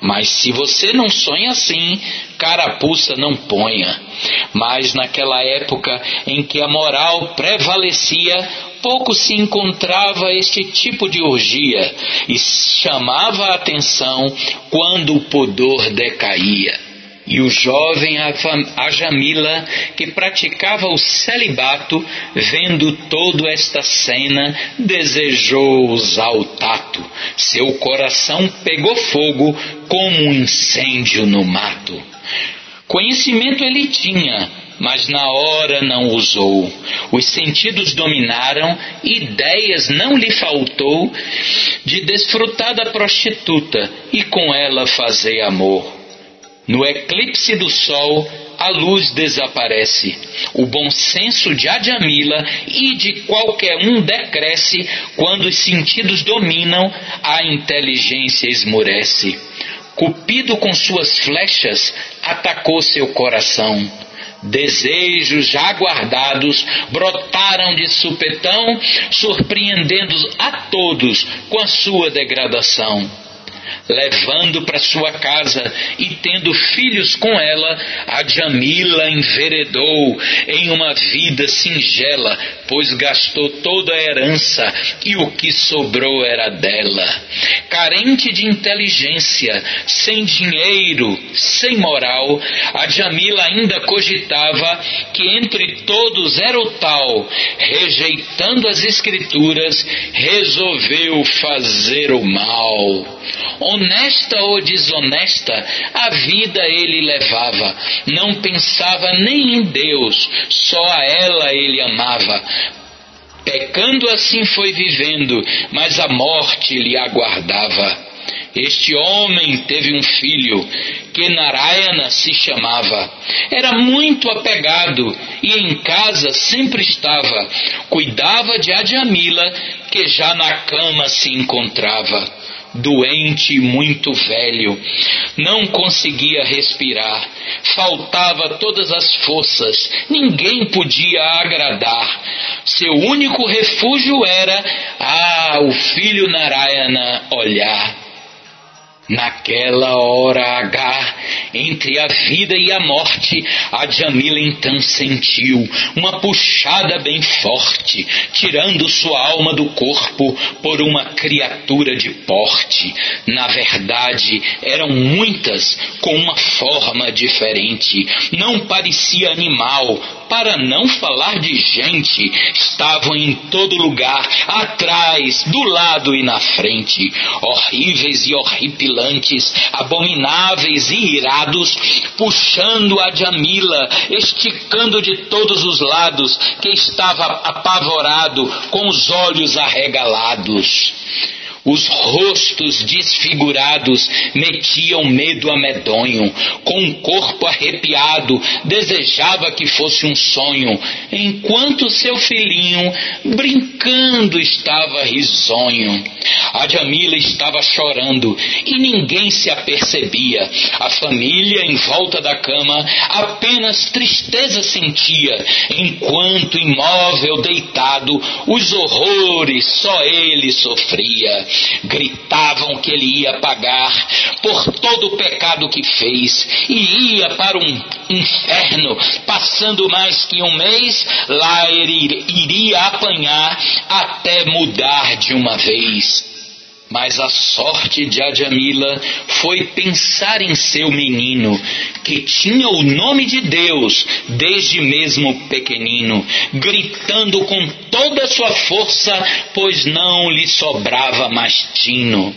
Mas se você não sonha assim, carapuça não ponha. Mas naquela época em que a moral prevalecia, pouco se encontrava este tipo de orgia e chamava a atenção quando o pudor decaía. E o jovem Ajamila, que praticava o celibato, vendo toda esta cena, desejou usar o tato. Seu coração pegou fogo como um incêndio no mato. Conhecimento ele tinha, mas na hora não usou. Os sentidos dominaram, ideias não lhe faltou de desfrutar da prostituta e com ela fazer amor. No eclipse do sol, a luz desaparece. O bom senso de Adjamila e de qualquer um decresce quando os sentidos dominam, a inteligência esmurece. Cupido com suas flechas atacou seu coração. Desejos já guardados brotaram de supetão, surpreendendo a todos com a sua degradação levando para sua casa e tendo filhos com ela, a Jamila enveredou em uma vida singela, pois gastou toda a herança e o que sobrou era dela. Carente de inteligência, sem dinheiro, sem moral, a Jamila ainda cogitava que entre todos era o tal, rejeitando as escrituras, resolveu fazer o mal honesta ou desonesta, a vida ele levava. Não pensava nem em Deus, só a ela ele amava. Pecando assim foi vivendo, mas a morte lhe aguardava. Este homem teve um filho, que Narayana se chamava. Era muito apegado e em casa sempre estava. Cuidava de Adjamila, que já na cama se encontrava doente e muito velho, não conseguia respirar, faltava todas as forças, ninguém podia agradar. Seu único refúgio era, ah, o filho Narayana olhar. Naquela hora H, entre a vida e a morte, a Jamila então sentiu uma puxada bem forte, tirando sua alma do corpo por uma criatura de porte. Na verdade, eram muitas, com uma forma diferente. Não parecia animal, para não falar de gente, estavam em todo lugar, atrás, do lado e na frente, horríveis e horripilantes, abomináveis e irados, puxando a Jamila, esticando de todos os lados, que estava apavorado, com os olhos arregalados. Os rostos desfigurados metiam medo a medonho. Com o corpo arrepiado, desejava que fosse um sonho, enquanto seu filhinho, brincando, estava risonho. A Jamila estava chorando e ninguém se apercebia. A família em volta da cama apenas tristeza sentia, enquanto imóvel deitado, os horrores só ele sofria gritavam que ele ia pagar por todo o pecado que fez e ia para um inferno, passando mais que um mês, lá ele iria apanhar até mudar de uma vez. Mas a sorte de Adjamila foi pensar em seu menino, que tinha o nome de Deus desde mesmo pequenino, gritando com toda a sua força, pois não lhe sobrava mais tino.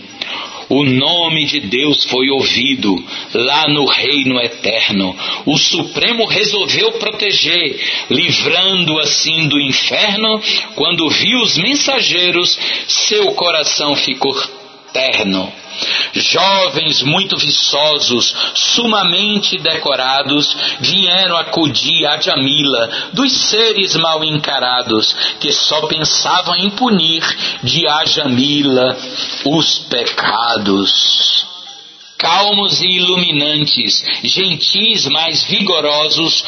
O nome de Deus foi ouvido lá no reino eterno. O Supremo resolveu proteger, livrando assim do inferno. Quando viu os mensageiros, seu coração ficou terno. Jovens muito viçosos, sumamente decorados, vieram acudir a Jamila dos seres mal encarados, que só pensavam em punir de Ajamila os pecados calmos e iluminantes, gentis mais vigorosos,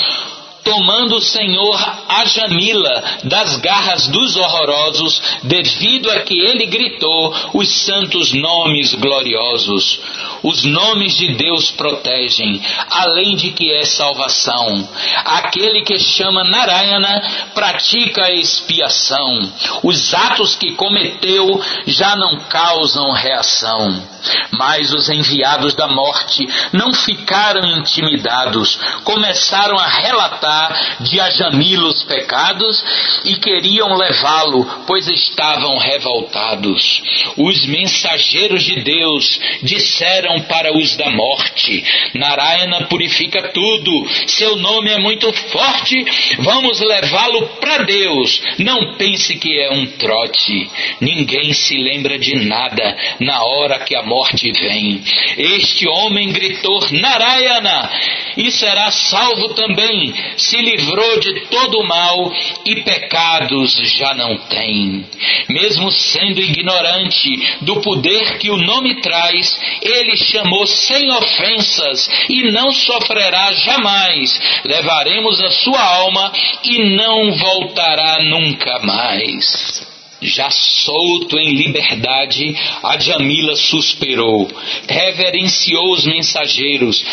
tomando o Senhor a Jamila das garras dos horrorosos, devido a que ele gritou os santos nomes gloriosos. Os nomes de Deus protegem, além de que é salvação. Aquele que chama Narayana pratica a expiação. Os atos que cometeu já não causam reação. Mas os enviados da morte não ficaram intimidados, começaram a relatar de Ajamila os pecados e queriam levá-lo, pois estavam revoltados. Os mensageiros de Deus disseram para os da morte: Narayana purifica tudo, seu nome é muito forte, vamos levá-lo para Deus. Não pense que é um trote. Ninguém se lembra de nada na hora que a morte vem. Este homem gritou Narayana e será salvo também. Se livrou de todo o mal e pecados já não tem. Mesmo sendo ignorante do poder que o nome traz, ele chamou sem ofensas e não sofrerá jamais. Levaremos a sua alma e não voltará nunca mais. Já solto em liberdade, a Jamila suspirou, reverenciou os mensageiros,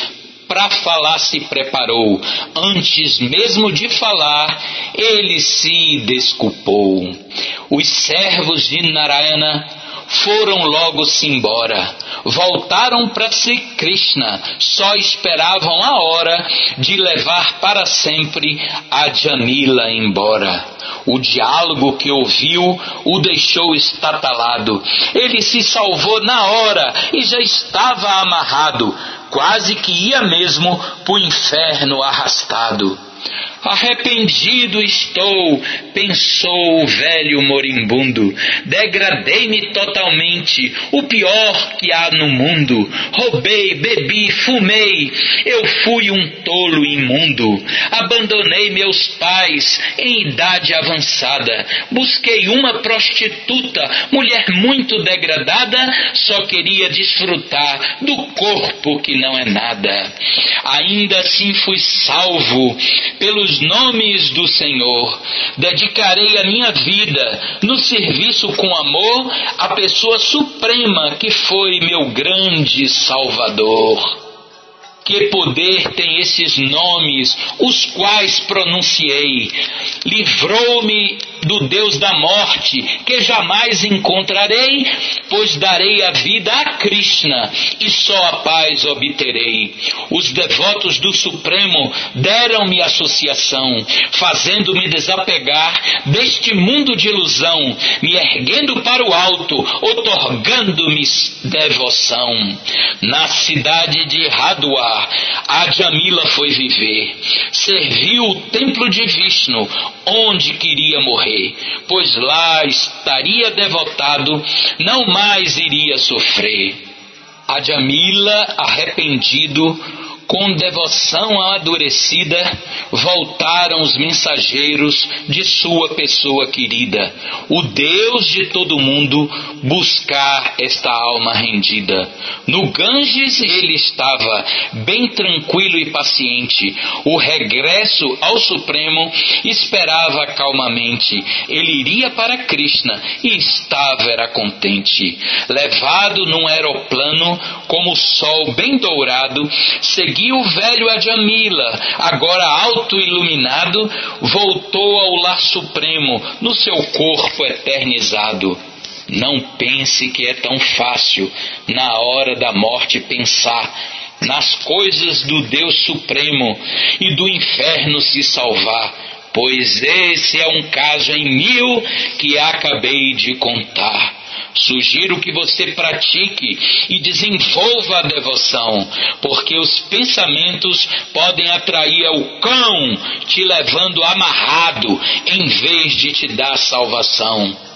para falar se preparou. Antes mesmo de falar, ele se desculpou. Os servos de Narayana foram logo-se embora. Voltaram para si Krishna, só esperavam a hora de levar para sempre a Jamila embora. O diálogo que ouviu o deixou estatalado. Ele se salvou na hora e já estava amarrado, quase que ia mesmo para o inferno arrastado. Arrependido estou, pensou o velho moribundo. Degradei-me totalmente, o pior que há no mundo. Roubei, bebi, fumei, eu fui um tolo imundo. Abandonei meus pais em idade avançada. Busquei uma prostituta, mulher muito degradada, só queria desfrutar do corpo que não é nada. Ainda assim fui salvo pelos nomes do Senhor. Dedicarei a minha vida no serviço com amor à pessoa suprema que foi meu grande Salvador. Que poder tem esses nomes, os quais pronunciei? Livrou-me do Deus da morte, que jamais encontrarei, pois darei a vida a Krishna e só a paz obterei. Os devotos do Supremo deram-me associação, fazendo-me desapegar deste mundo de ilusão, me erguendo para o alto, otorgando-me devoção. Na cidade de Haduar, a Jamila foi viver, serviu o templo de Vishnu, onde queria morrer, pois lá estaria devotado, não mais iria sofrer. A Jamila, arrependido, com devoção adorecida, voltaram os mensageiros de sua pessoa querida, o Deus de todo mundo, buscar esta alma rendida. No Ganges ele estava bem tranquilo e paciente. O regresso ao Supremo esperava calmamente. Ele iria para Krishna e estava era contente. Levado num aeroplano, como o sol bem dourado, seguia seguiu o velho Adjamila, agora auto-iluminado, voltou ao lar supremo, no seu corpo eternizado. Não pense que é tão fácil, na hora da morte, pensar nas coisas do Deus Supremo e do inferno se salvar, pois esse é um caso em mil que acabei de contar. Sugiro que você pratique e desenvolva a devoção, porque os pensamentos podem atrair ao cão, te levando amarrado, em vez de te dar salvação.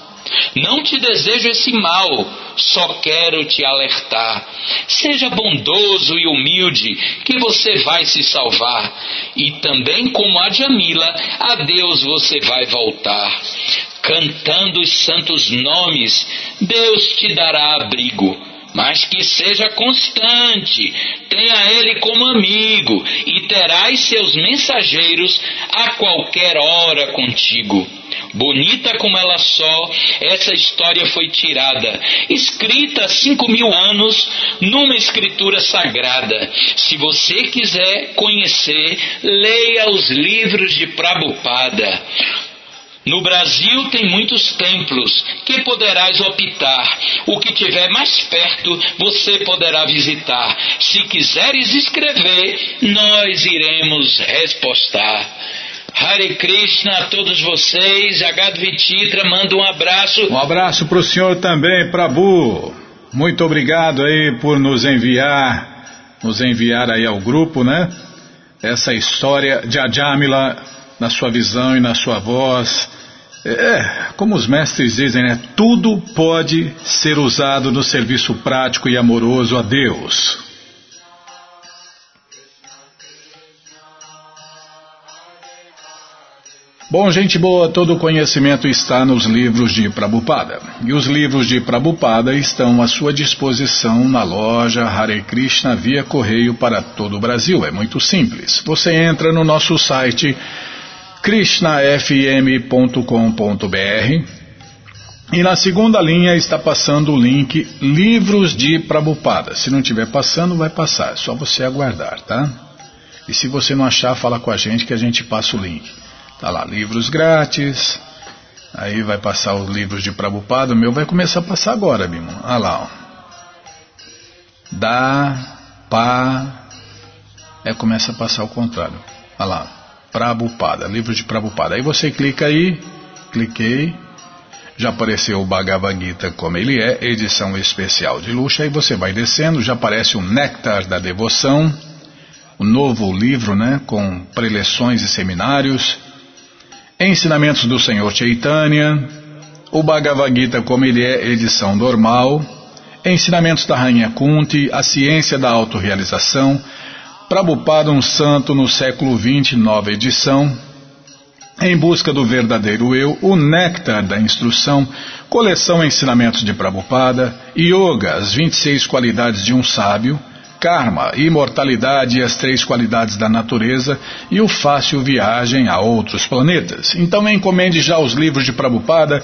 Não te desejo esse mal, só quero te alertar. Seja bondoso e humilde, que você vai se salvar. E também, como a Jamila, a Deus você vai voltar cantando os santos nomes, Deus te dará abrigo. Mas que seja constante, tenha Ele como amigo, e terás seus mensageiros a qualquer hora contigo. Bonita como ela só, essa história foi tirada, escrita há cinco mil anos numa escritura sagrada. Se você quiser conhecer, leia os livros de Prabhupada. No Brasil tem muitos templos que poderás optar. O que tiver mais perto você poderá visitar. Se quiseres escrever, nós iremos respostar. Hare Krishna a todos vocês. Agad Vititra manda um abraço. Um abraço para o senhor também, Prabhu. Muito obrigado aí por nos enviar, nos enviar aí ao grupo, né? Essa história de Ajamila na sua visão e na sua voz. É, como os mestres dizem, né? Tudo pode ser usado no serviço prático e amoroso a Deus. Bom, gente boa, todo conhecimento está nos livros de Prabhupada. E os livros de Prabhupada estão à sua disposição na loja Hare Krishna via correio para todo o Brasil. É muito simples. Você entra no nosso site krishnafm.com.br e na segunda linha está passando o link Livros de Prabhupada. Se não estiver passando, vai passar. É só você aguardar, tá? E se você não achar, fala com a gente que a gente passa o link. Tá lá, livros grátis. Aí vai passar os livros de Prabhupada. O meu vai começar a passar agora, Bimo. Olha lá, ó. Dá, pá. É, começa a passar ao contrário. Olha lá. Prabhupada, livro de Prabhupada. Aí você clica aí, cliquei, já apareceu o Bhagavad Gita como ele é, edição especial de luxo, aí você vai descendo, já aparece o Néctar da Devoção, o novo livro, né, com preleções e seminários, ensinamentos do Senhor Chaitanya, o Bhagavad Gita como ele é, edição normal, ensinamentos da Rainha Kunti, a ciência da autorrealização, Prabhupada um santo no século XX, nova edição. Em busca do verdadeiro eu, o néctar da instrução, coleção Ensinamentos de Prabhupada, Yoga, as 26 qualidades de um sábio, Karma, imortalidade e as três qualidades da natureza e o fácil viagem a outros planetas. Então encomende já os livros de Prabhupada,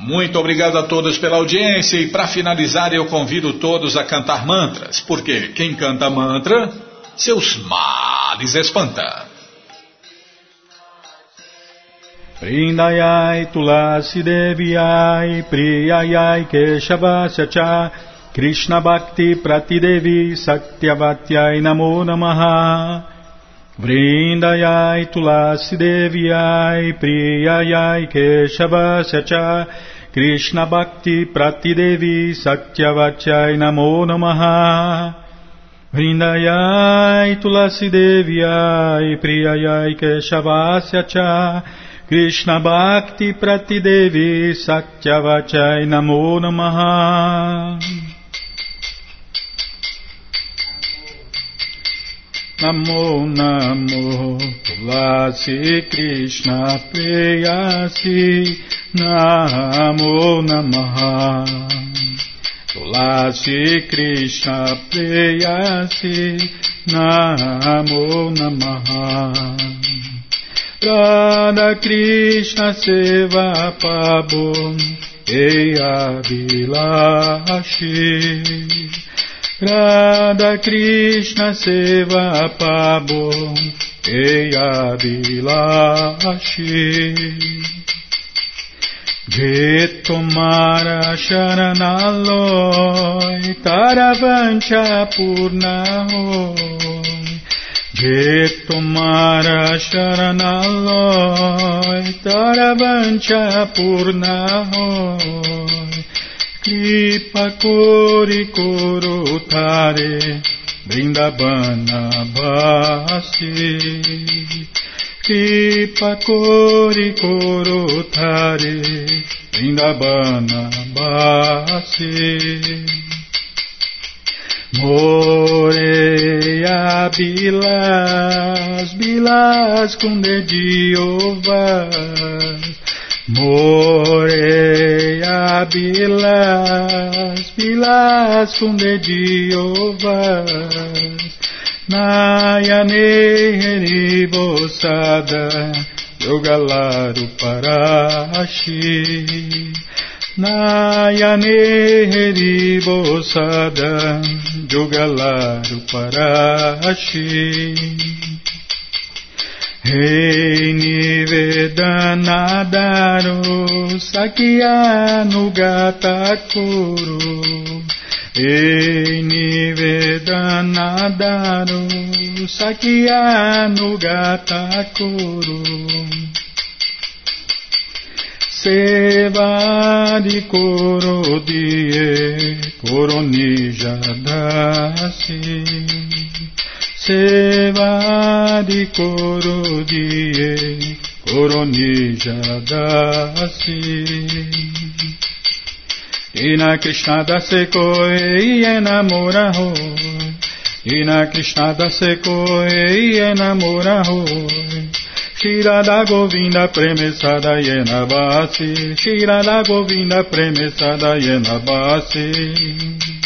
Muito obrigado a todos pela audiência e para finalizar eu convido todos a cantar mantras, porque quem canta mantra, seus males espanta. Prindayai Tulasi Deviai Priyayai Keshavasya Cha Krishna Bhakti Pratidevi Satyavatyai Namo Namaha Vrindayai Tulasi Deviai Priyayai Keshavasya Cha Krishna Bhakti Pratidevi Satyavatyai Namo Namaha. Vrindayai Tulasi Deviai Priyayai Keshavasya Cha Krishna Bhakti Pratidevi Satyavachai Namo Namaha Namo Namo Tulasi Krishna Preyasi Namo Namaha. Tulasi Krishna Preyasi Namo Namaha. Radha Krishna Seva Pabon Eya Vilashi Radha Krishna Seva Pabo Eya Vilashi Jetomara Sharanaloy Taravancha Purnahoy Jetomara Sharanaloy Taravancha Purnahoy Kripa Kori Korotare Vrindavana Basi Kripa Kori Korotare Vrindavana Basi Moreia Bilas, Bilas com de ovas. Moreia Bilas, Bilas com de ovas. Nayane Heribosada, Yogalaru Parashi. Nayane Heribosada, Yogalaru Parashi. Rei Nivedanadaru, Sakya Nugatakuru. Ei Nivedanadaru, Sakya Nugatakuru. Seva de Korodie, Koronijadasi. Seva de Korodie, Koronijadasi. Ina Krishna dase koi enamora ho. Ina Krishna dase koi enamora ho. Shirada Govinda Premesada Yena Basi Shirada Govinda Premesada Basi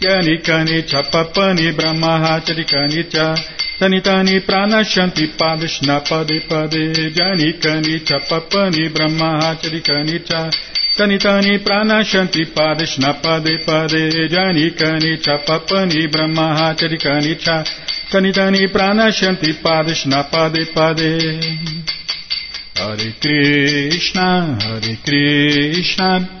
Yanikani Chapapani Brahmahachari Cha Tanitani Pranashanti Padishna Pade Pade Janikani Chapapani Brahmahachari Cha Tanitani Pranashanti Padishna Pade Pade Janikani Chapapani Brahmahachari Cha. Kanitani Pranashanti Padishna Pade Pade Hare Krishna Hare Krishna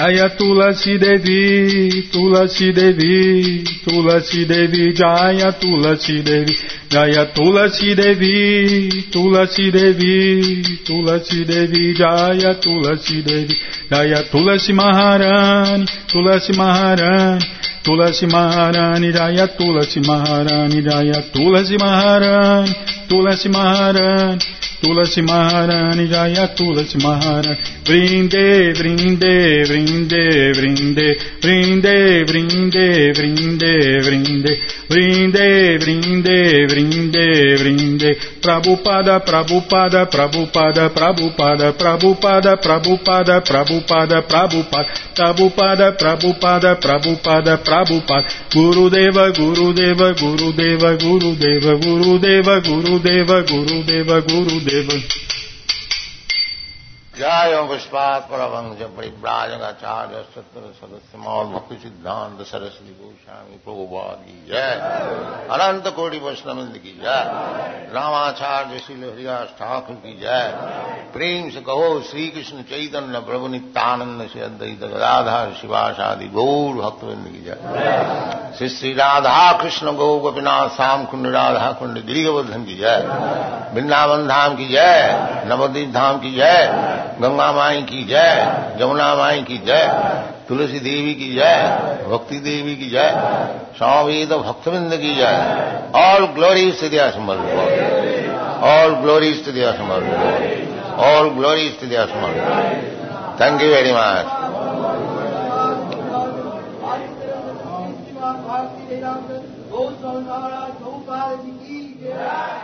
Jaya Tulasi Devi, Tulasi Devi, Tulasi Devi, Jaya Tulasi Devi, Jaya Tulasi Devi, Tulasi Devi, Tulasi Devi, Jaya Tulasi Devi, Jaya Tulasi Maharani, Tulasi Maharani, Tulasi Maharani, Jaya Tulasi Maharani, Jaya Tulasi Maharani, Tulasi Maharani, Tulasi Maharani Jaya Tulasi Maharani Brinde, brinde, brinde, brinde Brinde, brinde, brinde, brinde Brinde, brinde, brinde, brinde Prabhupada, Prabhupada, Prabhupada, Prabhupada Prabhupada, Prabhupada, Prabhupada, Prabhupada Prabhupada, Prabhupada, Prabhupada, Prabhupada Gurudeva, Gurudeva, Gurudeva, Gurudeva, Gurudeva, Gurudeva, Gurudeva, Gurudeva Deva. जय جایوں پشپات پربند پریبراج آچاریہ ستر سدس مول بھکتی سدھانت سرسوتی گوشامی پروباد کی جائے انت کوٹی وشنند کی جائے راماچاریہ شیل ہریاس ٹھاکر کی جائے پریم سے کہو شری کشن چیتن، پربھو نتانند سے ادیت رادھا شیوا شادی گور بھکتوند کی جائے شری رادھا کشن گو گوپیناتھ، سام کنڈ رادھا کنڈ گری گوردھن کی جائے بنداون دھام کی جائے نودیپ دھام کی جائے گنگا مائی کی جائے جمنا مائی کی جائے تلسی دیوی کی جائے بھکتی دیوی کی جائے سامید بھکت بند کی جائے آل گلوری استدیا سمر آل گلوری استدیا سمر آل گلوری استدیا سمر تھینک یو ویری مچ Yeah.